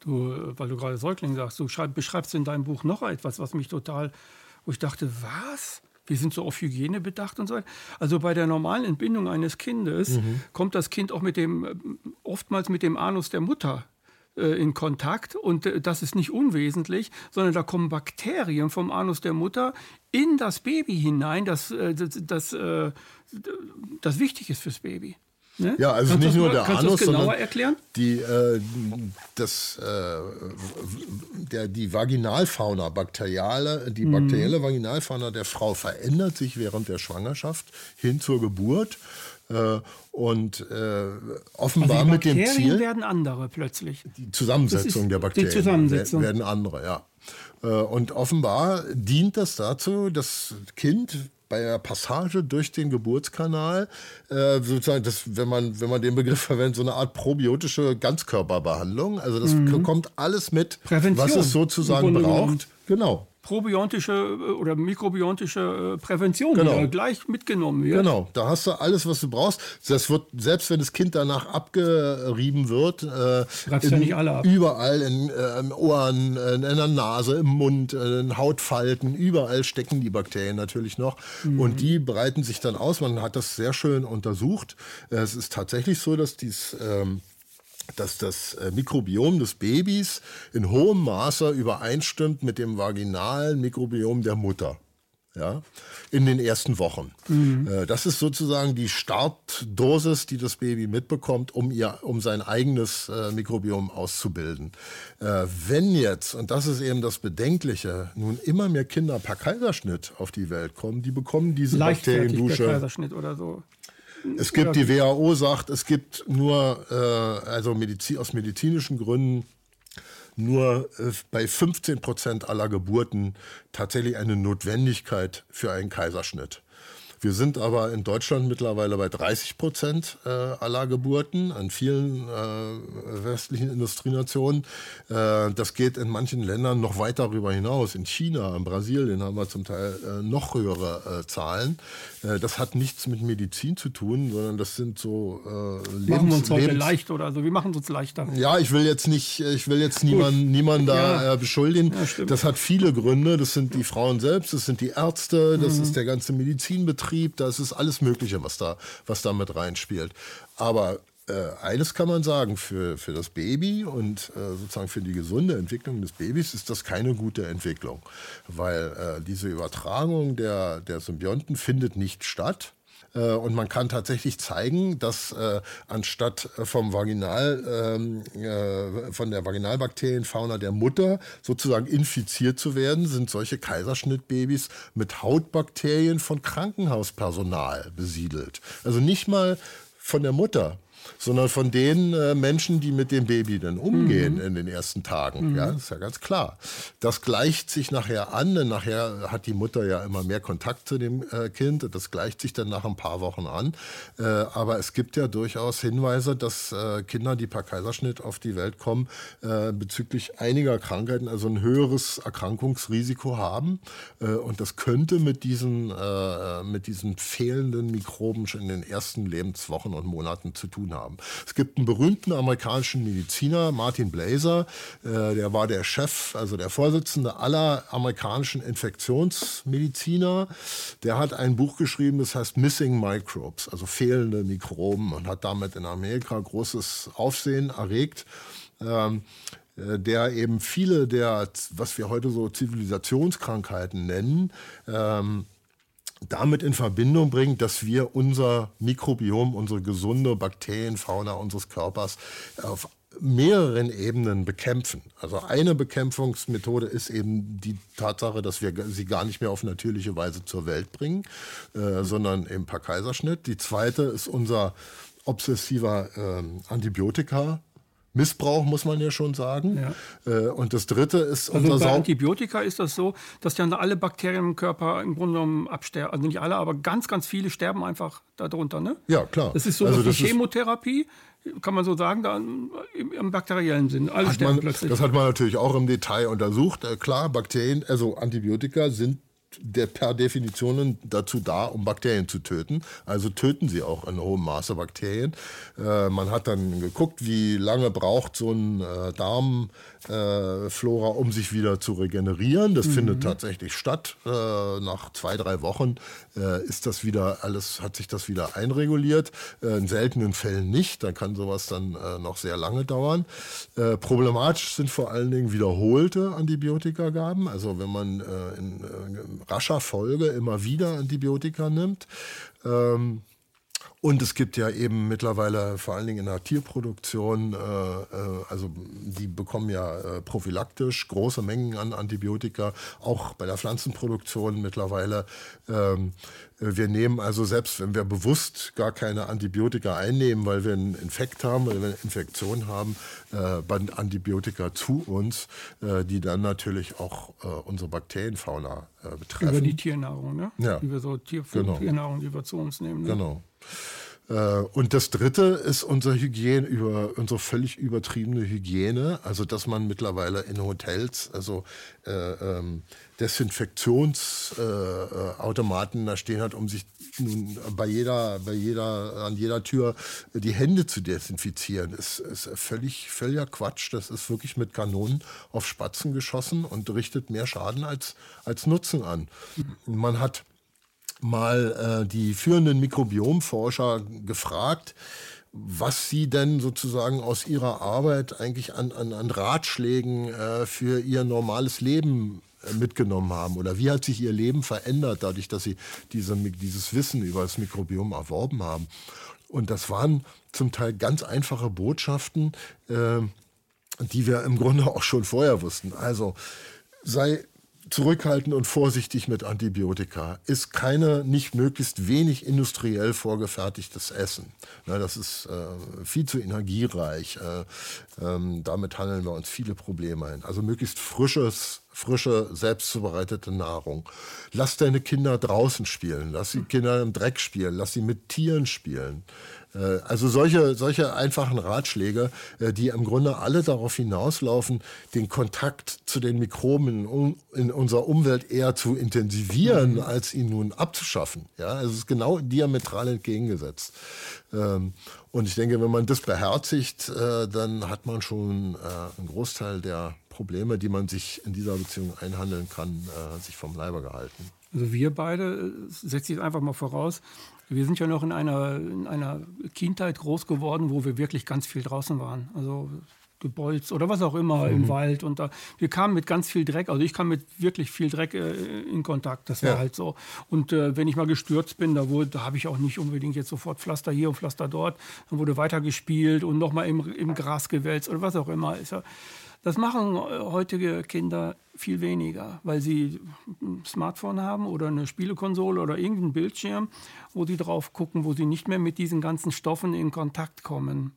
Du, weil du gerade Säugling sagst, du beschreibst in deinem Buch noch etwas, was mich total, wo ich dachte, was? Wir sind so auf Hygiene bedacht und so. Also bei der normalen Entbindung eines Kindes mhm. kommt das Kind auch mit dem, oftmals mit dem Anus der Mutter äh, in Kontakt und äh, das ist nicht unwesentlich, sondern da kommen Bakterien vom Anus der Mutter in das Baby hinein, das, äh, das, das, das wichtig ist fürs Baby. Ne? Ja, also kannst nicht nur der kannst Anus, das genauer sondern erklären? Die, äh, das, äh, der, die Vaginalfauna, bakteriale, die mhm. bakterielle Vaginalfauna der Frau verändert sich während der Schwangerschaft hin zur Geburt. Äh, und äh, offenbar also mit dem Ziel. werden andere plötzlich. Die Zusammensetzung der Bakterien die Zusammensetzung. werden andere, ja. Äh, und offenbar dient das dazu, das Kind bei der Passage durch den Geburtskanal, äh, sozusagen, das, wenn, man, wenn man den Begriff verwendet, so eine Art probiotische Ganzkörperbehandlung. Also das mhm. kommt alles mit, Prävention, was es sozusagen braucht. Genau probiontische äh, oder mikrobiontische äh, Prävention, genau. die gleich mitgenommen wird. Genau, da hast du alles, was du brauchst. Das wird, selbst wenn das Kind danach abgerieben wird, äh, in, ja nicht alle ab. überall in äh, Ohren, in, in, der Nase, im Mund, in Hautfalten, überall stecken die Bakterien natürlich noch. Mhm. Und die breiten sich dann aus. Man hat das sehr schön untersucht. Es ist tatsächlich so, dass dies ähm, dass das äh, Mikrobiom des Babys in hohem Maße übereinstimmt mit dem vaginalen Mikrobiom der Mutter. Ja, in den ersten Wochen. Mhm. Äh, das ist sozusagen die Startdosis, die das Baby mitbekommt, um, ihr, um sein eigenes äh, Mikrobiom auszubilden. Wenn jetzt, und das ist eben das Bedenkliche, nun immer mehr Kinder per Kaiserschnitt auf die Welt kommen, die bekommen diese Bakteriendusche. Per Kaiserschnitt oder so. Es gibt, die WHO sagt, es gibt nur, äh, also Medizin, aus medizinischen Gründen, nur äh, bei 15 Prozent aller Geburten tatsächlich eine Notwendigkeit für einen Kaiserschnitt. Wir sind aber in Deutschland mittlerweile bei 30 Prozent äh, aller Geburten an vielen äh, westlichen Industrienationen. Äh, das geht in manchen Ländern noch weit darüber hinaus. In China, in Brasilien haben wir zum Teil äh, noch höhere äh, Zahlen. Äh, das hat nichts mit Medizin zu tun, sondern das sind so Lebens Machen wir uns heute Lebens leicht oder so. Wir machen es uns leichter. Ja, ich will jetzt nicht, ich will jetzt niemanden niemand da ja. beschuldigen. Ja, das hat viele Gründe. Das sind die Frauen selbst, das sind die Ärzte, das mhm. ist der ganze Medizinbetrieb. Betrieb, das ist alles Mögliche, was da, was da mit reinspielt. Aber äh, eines kann man sagen, für, für das Baby und äh, sozusagen für die gesunde Entwicklung des Babys ist das keine gute Entwicklung, weil äh, diese Übertragung der, der Symbionten findet nicht statt. Äh, und man kann tatsächlich zeigen, dass äh, anstatt äh, vom Vaginal, ähm, äh, von der Vaginalbakterienfauna der Mutter sozusagen infiziert zu werden, sind solche Kaiserschnittbabys mit Hautbakterien von Krankenhauspersonal besiedelt. Also nicht mal von der Mutter, sondern von den äh, Menschen, die mit dem Baby dann umgehen mhm. in den ersten Tagen. Mhm. Ja, das ist ja ganz klar. Das gleicht sich nachher an, denn nachher hat die Mutter ja immer mehr Kontakt zu dem äh, Kind. Das gleicht sich dann nach ein paar Wochen an. Äh, aber es gibt ja durchaus Hinweise, dass äh, Kinder, die per Kaiserschnitt auf die Welt kommen, äh, bezüglich einiger Krankheiten also ein höheres Erkrankungsrisiko haben. Äh, und das könnte mit diesen, mit diesen fehlenden Mikroben schon in den ersten Lebenswochen und Monaten zu tun haben haben. Es gibt einen berühmten amerikanischen Mediziner, Martin Blazer, äh, der war der Chef, also der Vorsitzende aller amerikanischen Infektionsmediziner. Der hat ein Buch geschrieben, das heißt Missing Microbes, also fehlende Mikroben und hat damit in Amerika großes Aufsehen erregt. Ähm, äh, der eben viele der, was wir heute so Zivilisationskrankheiten nennen, ähm, damit in Verbindung bringt, dass wir unser Mikrobiom, unsere gesunde Bakterienfauna unseres Körpers auf mehreren Ebenen bekämpfen. Also eine Bekämpfungsmethode ist eben die Tatsache, dass wir sie gar nicht mehr auf natürliche Weise zur Welt bringen, äh, sondern im per Kaiserschnitt. Die zweite ist unser obsessiver äh, Antibiotika Missbrauch, muss man ja schon sagen. Ja. Äh, und das dritte ist also unser bei Antibiotika ist das so, dass dann alle Bakterien im Körper im Grunde genommen absterben. Also nicht alle, aber ganz, ganz viele sterben einfach darunter. Ne? Ja, klar. Das ist so also wie Chemotherapie kann man so sagen, da im, bakteriellen Sinn. Alle sterben man, plötzlich. Das hat man natürlich auch im Detail untersucht. Äh, klar, Bakterien, also Antibiotika sind der per Definition dazu da, um Bakterien zu töten. Also töten sie auch in hohem Maße Bakterien. Äh, man hat dann geguckt, wie lange braucht so ein äh, Darmflora, äh, um sich wieder zu regenerieren. Das mhm. findet tatsächlich statt. Äh, nach zwei, drei Wochen äh, ist das wieder alles, hat sich das wieder einreguliert. Äh, in seltenen Fällen nicht. Da kann sowas dann noch sehr lange dauern. problematisch sind vor allen Dingen wiederholte Antibiotikagaben. Also wenn man in rascher Folge immer wieder Antibiotika nimmt. Ähm, und es gibt ja eben mittlerweile vor allen Dingen in der Tierproduktion, äh, äh, also die bekommen ja äh, prophylaktisch große Mengen an Antibiotika, auch bei der Pflanzenproduktion mittlerweile. Ähm, wir nehmen also selbst, wenn wir bewusst gar keine Antibiotika einnehmen, weil wir einen Infekt haben, weil wir eine Infektion haben, äh, Antibiotika zu uns, äh, die dann natürlich auch äh, unsere Bakterienfauna äh, betreffen. Über die Tiernahrung, ne? Ja. Die wir so Tier genau. Tiernahrung, die wir zu uns nehmen. Ne? Genau. Äh, und das dritte ist unsere Hygiene, über, unsere völlig übertriebene Hygiene. Also, dass man mittlerweile in Hotels, also äh, ähm, Desinfektionsautomaten äh, da stehen hat, um sich nun bei jeder, bei jeder, an jeder Tür die Hände zu desinfizieren. Das ist völlig, völliger Quatsch. Das ist wirklich mit Kanonen auf Spatzen geschossen und richtet mehr Schaden als, als Nutzen an. Man hat mal äh, die führenden Mikrobiomforscher gefragt, was sie denn sozusagen aus ihrer Arbeit eigentlich an, an, an Ratschlägen äh, für ihr normales Leben äh, mitgenommen haben oder wie hat sich ihr Leben verändert dadurch, dass sie diese, dieses Wissen über das Mikrobiom erworben haben. Und das waren zum Teil ganz einfache Botschaften, äh, die wir im Grunde auch schon vorher wussten. Also sei zurückhaltend und vorsichtig mit Antibiotika. Ist keine, nicht möglichst wenig industriell vorgefertigtes Essen. Na, das ist äh, viel zu energiereich. Äh, ähm, damit handeln wir uns viele Probleme ein. Also möglichst frisches, frische, selbstzubereitete Nahrung. Lass deine Kinder draußen spielen. Lass die Kinder im Dreck spielen. Lass sie mit Tieren spielen. Äh, also solche, solche einfachen Ratschläge, äh, die im Grunde alle darauf hinauslaufen, den Kontakt zu den Mikroben in, unserer Umwelt eher zu intensivieren, mhm. als ihn nun abzuschaffen. Ja, also es ist genau diametral entgegengesetzt. Ähm, und ich denke, wenn man das beherzigt, äh, dann hat man schon einen Großteil der Probleme, die man sich in dieser Beziehung einhandeln kann, sich vom Leibe gehalten. Also wir beide, setze ich einfach mal voraus, wir sind ja noch in einer, in einer Kindheit groß geworden, wo wir wirklich ganz viel draußen waren. Also gebolzt oder was auch immer mhm. im Wald. Und da, wir kamen mit ganz viel Dreck, also ich kam mit wirklich viel Dreck äh, in Kontakt. Das war ja. halt so. Und äh, wenn ich mal gestürzt bin, da, da habe ich auch nicht unbedingt jetzt sofort Pflaster hier und Pflaster dort. Dann wurde weitergespielt und nochmal im, im Gras gewälzt oder was auch immer. Ist ja, das machen äh, heutige Kinder viel weniger, weil sie ein Smartphone haben oder eine Spielekonsole oder irgendeinen Bildschirm, wo sie drauf gucken, wo sie nicht mehr mit diesen ganzen Stoffen in Kontakt kommen.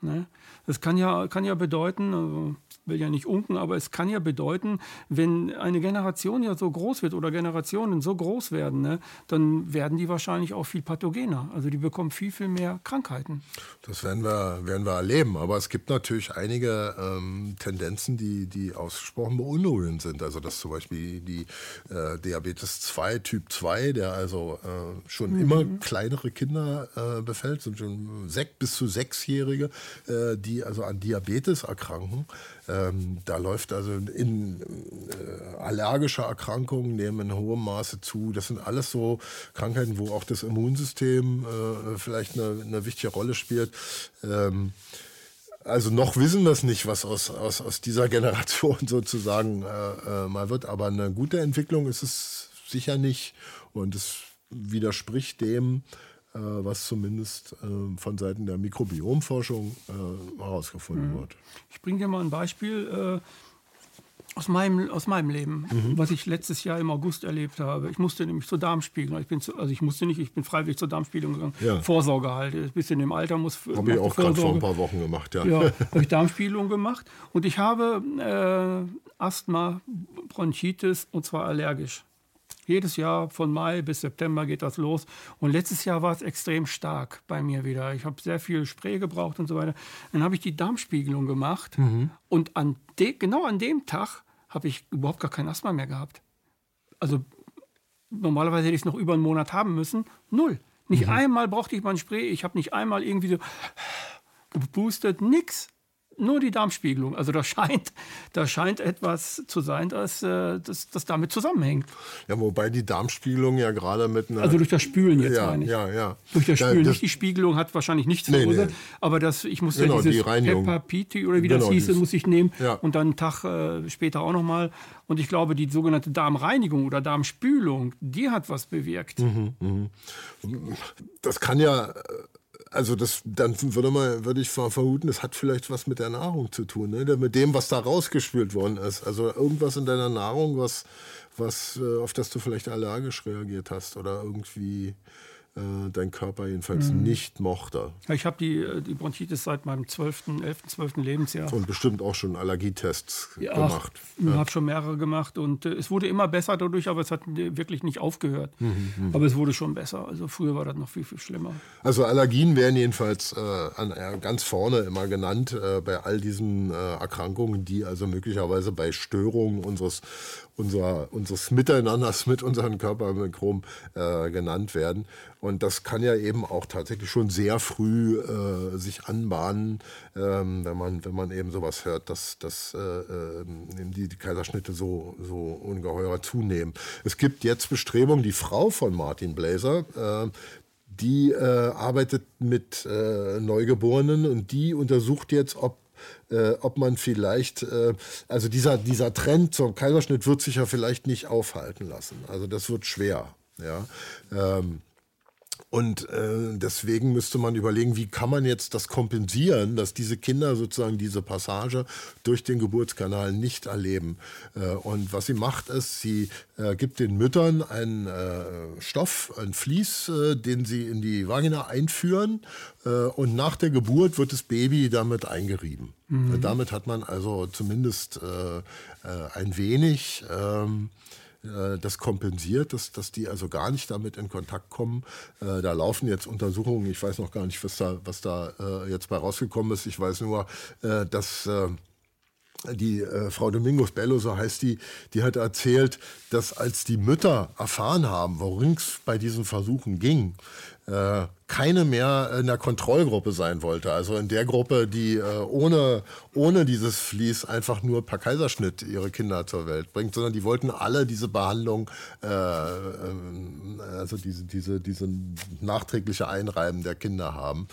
Ne? Das kann ja, kann ja bedeuten, also will ja nicht unken, aber es kann ja bedeuten, wenn eine Generation ja so groß wird oder Generationen so groß werden, ne, dann werden die wahrscheinlich auch viel pathogener. Also die bekommen viel, viel mehr Krankheiten. Das werden wir, werden wir erleben. Aber es gibt natürlich einige ähm, Tendenzen, die, die ausgesprochen beunruhigend sind. Also dass zum Beispiel die äh, Diabetes 2 Typ 2, der also äh, schon mhm. immer kleinere Kinder äh, befällt, sind schon sechs bis zu sechsjährige, äh, die also an Diabetes erkranken. Ähm, da läuft also in äh, allergische Erkrankungen nehmen in hohem Maße zu. Das sind alles so Krankheiten, wo auch das Immunsystem äh, vielleicht eine, eine, wichtige Rolle spielt. Ähm, also noch wissen wir es nicht, was aus, aus, aus dieser Generation sozusagen äh, äh, mal wird. Aber eine gute Entwicklung ist es sicher nicht. Und es widerspricht dem, was zumindest äh, von Seiten der Mikrobiomforschung äh, herausgefunden mhm. wird. Ich bringe dir mal ein Beispiel. Aus meinem, aus meinem Leben, mhm. was ich letztes Jahr im August erlebt habe. Ich musste nämlich zur Darmspiegelung. Ich bin zu, also ich musste nicht, ich bin freiwillig zur Darmspiegelung gegangen. Ja. Vorsorge halt. Ein bisschen im Alter muss. Habe ich auch gerade vor ein paar Wochen gemacht, ja. Ja, habe ich Darmspiegelung gemacht. Und ich habe äh, Asthma, Bronchitis und zwar allergisch. Jedes Jahr von Mai bis September geht das los. Und letztes Jahr war es extrem stark bei mir wieder. Ich habe sehr viel Spray gebraucht und so weiter. Dann habe ich die Darmspiegelung gemacht. Mhm. Und an genau an dem Tag habe ich überhaupt gar kein Asthma mehr gehabt. Also normalerweise hätte ich es noch über einen Monat haben müssen. Null. Nicht mhm. einmal brauchte ich mein Spray. Ich habe nicht einmal irgendwie so geboostet. Nix nur die Darmspiegelung. Also da scheint, da scheint etwas zu sein, das, äh, das, das damit zusammenhängt. Ja, wobei die Darmspiegelung ja gerade mit einer... Also durch das Spülen jetzt ja, meine ich. Ja, ja. Durch das Spülen. Ja, das nicht die Spiegelung hat wahrscheinlich nichts nee, verursacht, nee. aber das, ich musste genau, dieses Pepapiti oder wie genau, das hieß, dieses, muss ich nehmen ja. und dann einen Tag äh, später auch nochmal. Und ich glaube, die sogenannte Darmreinigung oder Darmspülung, die hat was bewirkt. Mhm, mh. Das kann ja also das, dann würde, man, würde ich vermuten, das hat vielleicht was mit der Nahrung zu tun, ne? mit dem, was da rausgespült worden ist. Also irgendwas in deiner Nahrung, was, was, äh, auf das du vielleicht allergisch reagiert hast oder irgendwie äh, dein Körper jedenfalls mhm. nicht mochte. Ich habe die, äh, die Bronchitis seit meinem 12., 11., 12. Lebensjahr. Und bestimmt auch schon Allergietests ja, gemacht. Ich ja. habe schon mehrere gemacht und äh, es wurde immer besser dadurch, aber es hat wirklich nicht aufgehört. Mhm, mhm, aber es wurde schon besser. Also früher war das noch viel, viel schlimmer. Also Allergien werden jedenfalls äh, an, äh, ganz vorne immer genannt äh, bei all diesen Erkrankungen, die also möglicherweise bei Störungen unseres, unserer, unseres Miteinanders mit unseren Körpermikroben genannt werden. Und das kann ja eben auch tatsächlich schon sehr früh äh, sich anbahnen, ähm, wenn, man, wenn man eben sowas hört, dass, dass äh, äh, die, die Kaiserschnitte so, so ungeheuer zunehmen. Es gibt jetzt Bestrebungen, die Frau von Martin Blaser, äh, die äh, arbeitet mit äh, Neugeborenen und die untersucht jetzt, ob äh, ob man vielleicht, äh, also dieser, dieser Trend zum Kaiserschnitt wird sich ja vielleicht nicht aufhalten lassen. Also das wird schwer. Ja. Ähm, und äh, deswegen müsste man überlegen, wie kann man jetzt das kompensieren, dass diese Kinder sozusagen diese Passage durch den Geburtskanal nicht erleben. Äh, und was sie macht, ist, sie äh, gibt den Müttern einen äh, Stoff, ein Vlies, äh, den sie in die Vagina einführen. Äh, und nach der Geburt wird das Baby damit eingerieben. Mhm. damit hat man also zumindest ein wenig. Ähm, äh, das kompensiert, dass, dass die also gar nicht damit in Kontakt kommen. Äh, da laufen jetzt Untersuchungen, ich weiß noch gar nicht, was da, was da äh, jetzt bei rausgekommen ist. Ich weiß nur, dass die äh, Frau Domingos Bello, so heißt die, die hat erzählt, dass als die Mütter erfahren haben, worin es bei diesen Versuchen ging, äh, keine mehr in der Kontrollgruppe sein wollte. Also in der Gruppe, die äh, ohne, ohne dieses Vlies einfach nur per Kaiserschnitt ihre Kinder zur Welt bringt, sondern die wollten alle diese Behandlung, äh, ähm, also diese, diese, diese nachträgliche Einreiben der Kinder haben.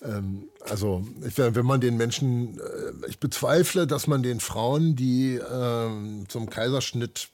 Äh, ähm, also ich, wenn man den Menschen, äh, ich bezweifle, dass man den Frauen, die ähm, zum Kaiserschnitt,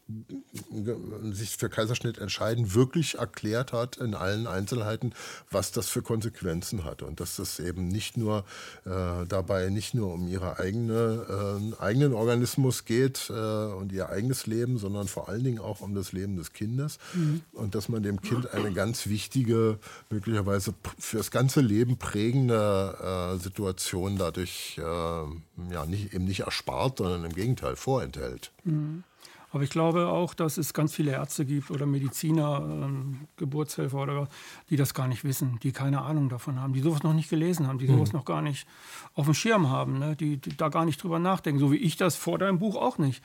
sich für Kaiserschnitt entscheiden, wirklich erklärt hat in allen Einzelheiten, was das für Konsequenzen hat und dass das eben nicht nur äh, dabei nicht nur um ihre eigene, äh, eigenen Organismus geht äh, und ihr eigenes Leben, sondern vor allen Dingen auch um das Leben des Kindes mhm. und dass man dem Kind eine ganz wichtige, möglicherweise für das ganze Leben prägende äh, Situation dadurch äh, ja, nicht, eben nicht erspart, sondern im Gegenteil vorenthält. Mhm. Aber ich glaube auch, dass es ganz viele Ärzte gibt oder Mediziner, ähm, Geburtshelfer oder die das gar nicht wissen, die keine Ahnung davon haben, die sowas noch nicht gelesen haben, die sowas mhm. noch gar nicht auf dem Schirm haben, ne? die, die da gar nicht drüber nachdenken, so wie ich das vor deinem Buch auch nicht.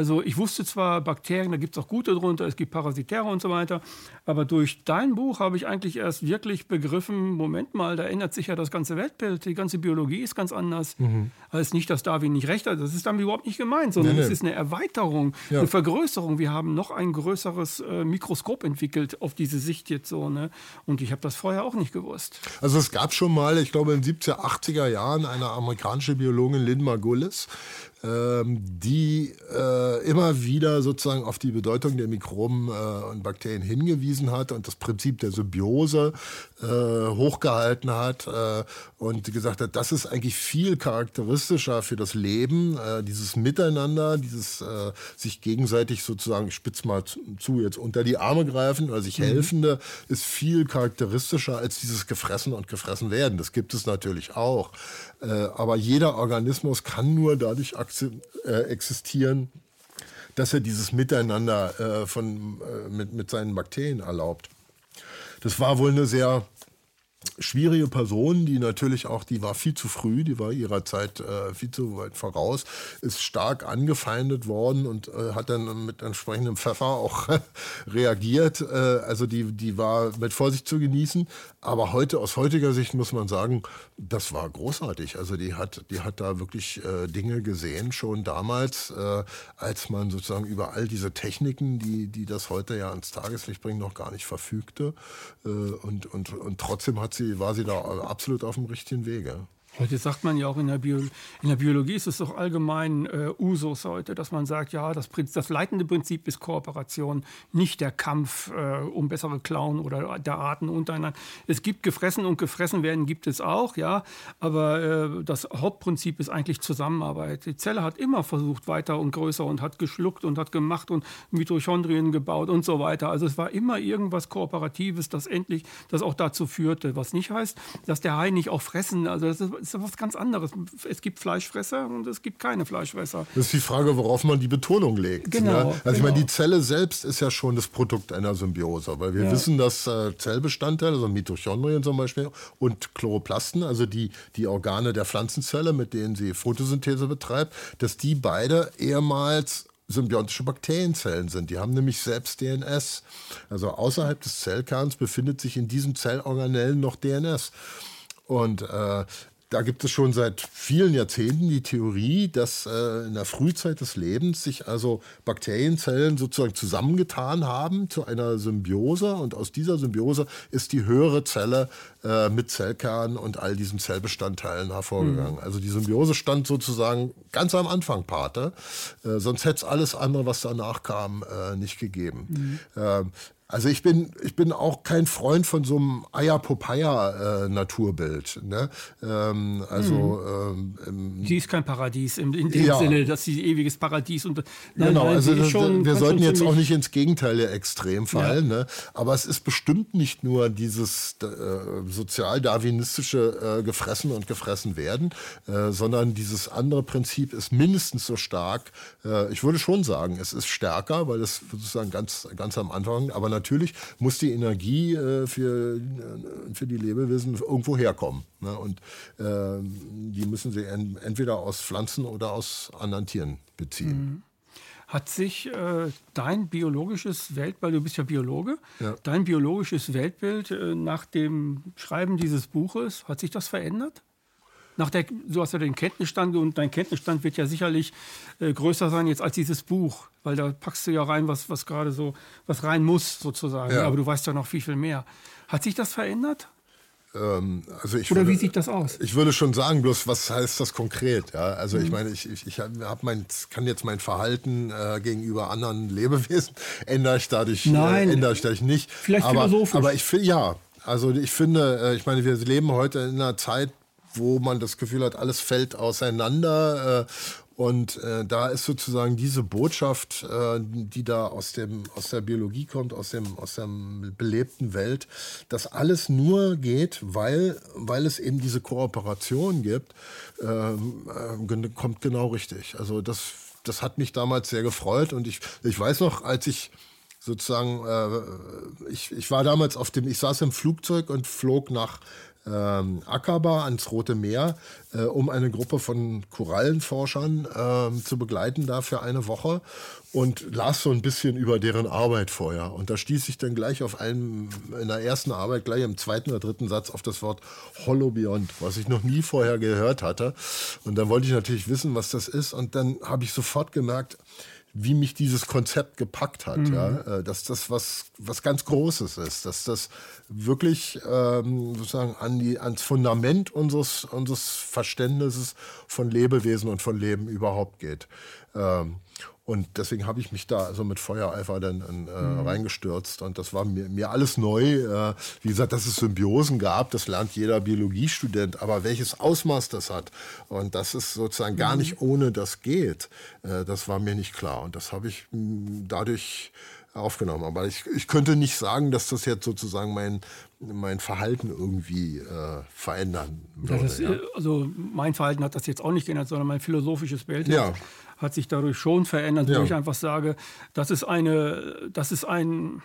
Also ich wusste zwar Bakterien, da gibt es auch gute drunter, es gibt Parasitäre und so weiter, aber durch dein Buch habe ich eigentlich erst wirklich begriffen, Moment mal, da ändert sich ja das ganze Weltbild, die ganze Biologie ist ganz anders. Mhm. Also nicht, dass Darwin nicht recht hat, das ist damit überhaupt nicht gemeint, sondern nee, nee. es ist eine Erweiterung, ja. eine Vergrößerung. Wir haben noch ein größeres äh, Mikroskop entwickelt auf diese Sicht jetzt so. Ne? Und ich habe das vorher auch nicht gewusst. Also es gab schon mal, ich glaube in den 70er, 80er Jahren, eine amerikanische Biologin, Lynn Margulis, die äh, immer wieder sozusagen auf die Bedeutung der Mikroben äh, und Bakterien hingewiesen hat und das Prinzip der Symbiose äh, hochgehalten hat äh, und gesagt hat, das ist eigentlich viel charakteristischer für das Leben, äh, dieses Miteinander, dieses äh, sich gegenseitig sozusagen, ich spitze mal zu, jetzt unter die Arme greifen oder sich mhm. helfende, ist viel charakteristischer als dieses Gefressen und Gefressen werden. Das gibt es natürlich auch. aber jeder Organismus kann nur dadurch äh, existieren, dass er dieses Miteinander äh, von, äh, mit, mit seinen Bakterien erlaubt. Das war wohl eine sehr schwierige Person, die natürlich auch, die war viel zu früh, die war ihrer Zeit äh, viel zu weit voraus, ist stark angefeindet worden und äh, hat dann mit entsprechendem Pfeffer auch reagiert. Äh, also die, die war mit Vorsicht zu genießen. Aber heute, aus heutiger Sicht muss man sagen, das war großartig. Also die hat, die hat da wirklich äh, Dinge gesehen, schon damals, äh, als man sozusagen über all diese Techniken, die, die das heute ja ans Tageslicht bringen, noch gar nicht verfügte. Äh, und, und, und trotzdem hat sie, war sie da absolut auf dem richtigen Wege. Heute sagt man ja auch in der, Bio, in der Biologie ist es doch allgemein äh, Usus heute, dass man sagt, ja, das, das leitende Prinzip ist Kooperation, nicht der Kampf äh, um bessere Klauen oder der Arten untereinander. Es gibt gefressen und gefressen werden gibt es auch, ja, aber äh, das Hauptprinzip ist eigentlich Zusammenarbeit. Die Zelle hat immer versucht weiter und größer und hat geschluckt und hat gemacht und Mitochondrien gebaut und so weiter. Also es war immer irgendwas Kooperatives, das endlich, das auch dazu führte, was nicht heißt, dass der Hai nicht auch fressen, also das ist ist was ganz anderes. Es gibt Fleischfresser und es gibt keine Fleischfresser. Das ist die Frage, worauf man die Betonung legt. Genau. Ne? Also genau. ich meine, die Zelle selbst ist ja schon das Produkt einer Symbiose, weil wir ja. wissen, dass äh, Zellbestandteile, also Mitochondrien zum Beispiel und Chloroplasten, also die, die Organe der Pflanzenzelle, mit denen sie Photosynthese betreibt, dass die beide ehemals symbiontische Bakterienzellen sind. Die haben nämlich selbst DNS. Also außerhalb des Zellkerns befindet sich in diesen Zellorganellen noch DNS. Und äh, da gibt es schon seit vielen Jahrzehnten die Theorie, dass äh, in der Frühzeit des Lebens sich also Bakterienzellen sozusagen zusammengetan haben zu einer Symbiose und aus dieser Symbiose ist die höhere Zelle äh, mit Zellkern und all diesen Zellbestandteilen hervorgegangen. Mhm. Also die Symbiose stand sozusagen ganz am Anfang Pate, äh, sonst hätte es alles andere, was danach kam, äh, nicht gegeben. Mhm. Ähm, also ich bin, ich bin auch kein Freund von so einem Eier-Popeye-Naturbild. Ne? Ähm, also mhm. ähm, sie ist kein Paradies in, in dem ja. Sinne, dass sie ewiges Paradies und nein, genau. Nein, also das, schon, wir sollten jetzt auch nicht ins Gegenteil der Extrem fallen. Ja. Ne? Aber es ist bestimmt nicht nur dieses äh, sozial-darwinistische äh, gefressen und gefressen werden, äh, sondern dieses andere Prinzip ist mindestens so stark. Äh, ich würde schon sagen, es ist stärker, weil es sozusagen ganz, ganz am Anfang, aber natürlich muss die Energie äh, für, äh, für die Lebewesen irgendwo herkommen. Ne? Und äh, die müssen sie en entweder aus Pflanzen oder aus anderen Tieren beziehen. Mhm. Hat sich äh, dein biologisches Weltbild, du bist ja Biologe, ja. dein biologisches Weltbild äh, nach dem Schreiben dieses Buches, hat sich das verändert? nach der, du hast ja den Kenntnisstand und dein Kenntnisstand wird ja sicherlich äh, größer sein jetzt als dieses Buch, weil da packst du ja rein, was, was gerade so, was rein muss sozusagen. Ja. Aber du weißt ja noch viel, viel mehr. Hat sich das verändert? Ähm, also ich Oder würde, wie sieht das aus? Ich würde schon sagen, bloß was heißt das konkret? Ja? Also mhm. ich meine, ich, ich, ich hab mein, kann jetzt mein Verhalten äh, gegenüber anderen Lebewesen ändere ich dadurch, äh, Nein. Äh, ändere ich dadurch nicht. Vielleicht aber, philosophisch. Aber ich finde, ja, also ich finde, äh, ich meine, wir leben heute in einer Zeit, wo man das Gefühl hat, alles fällt auseinander. Äh, und äh, da ist sozusagen diese Botschaft, äh, die da aus, dem, aus der Biologie kommt, aus, dem, aus der belebten Welt, dass alles nur geht, weil, weil es eben diese Kooperation gibt, ähm, äh, kommt genau richtig. Also das, das hat mich damals sehr gefreut. Und ich, ich weiß noch, als ich sozusagen, äh, ich, ich war damals auf dem, ich saß im Flugzeug und flog nach ähm, Akaba ans Rote Meer, äh, um eine Gruppe von Korallenforschern äh, zu begleiten da für eine Woche und las so ein bisschen über deren Arbeit vorher. Und da stieß ich dann gleich auf einen, in der ersten Arbeit, gleich im zweiten oder dritten Satz auf das Wort Holobiont, was ich noch nie vorher gehört hatte. Und dann wollte ich natürlich wissen, was das ist. Und dann habe ich sofort gemerkt, wie mich dieses Konzept gepackt hat. Mhm. Ja? Äh, dass das was, was ganz Großes ist, dass das wirklich ähm, sozusagen an die, ans Fundament unseres, unseres Verständnisses von Lebewesen und von Leben überhaupt geht. Ähm, und deswegen habe ich mich da also mit Feuereifer dann äh, mhm. reingestürzt. Und das war mir, mir alles neu. Äh, wie gesagt, dass es Symbiosen gab, das lernt jeder Biologiestudent. Aber welches Ausmaß das hat und dass es sozusagen mhm. gar nicht ohne das geht, äh, das war mir nicht klar. Und das habe ich mh, hm, dadurch aufgenommen. Aber ich, ich könnte nicht sagen, dass das jetzt sozusagen mein, mein Verhalten irgendwie äh, verändern würde. Ist, ja. Also mein Verhalten hat das jetzt auch nicht geändert, sondern mein philosophisches Bild. Ja hat sich dadurch schon verändert, ja. wo ich einfach sage, das ist eine, das ist ein,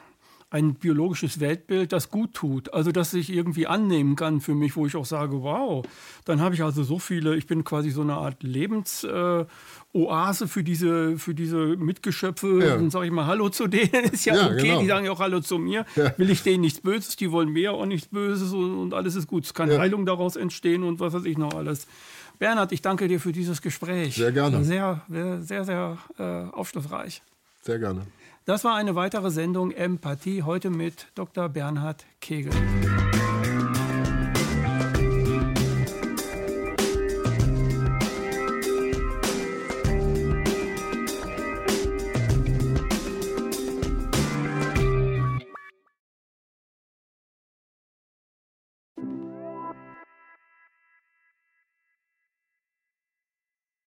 ein biologisches Weltbild, das gut tut. Also, das ich irgendwie annehmen kann für mich, wo ich auch sage, wow, dann habe ich also so viele, ich bin quasi so eine Art Lebensoase äh, für diese, für diese Mitgeschöpfe. Ja. Dann sage ich mal Hallo zu denen, ist ja, ja okay. Genau. Die sagen ja auch Hallo zu mir. Ja. Will ich denen nichts Böses, die wollen mir auch nichts Böses und, und alles ist gut. Es kann Heilung daraus entstehen und was weiß ich noch alles. Bernhard, ich danke dir für dieses Gespräch. Sehr gerne. Sehr, sehr, sehr äh, aufschlussreich. Sehr gerne. Das war eine weitere Sendung Empathie, heute mit Dr. Bernhard Kegel.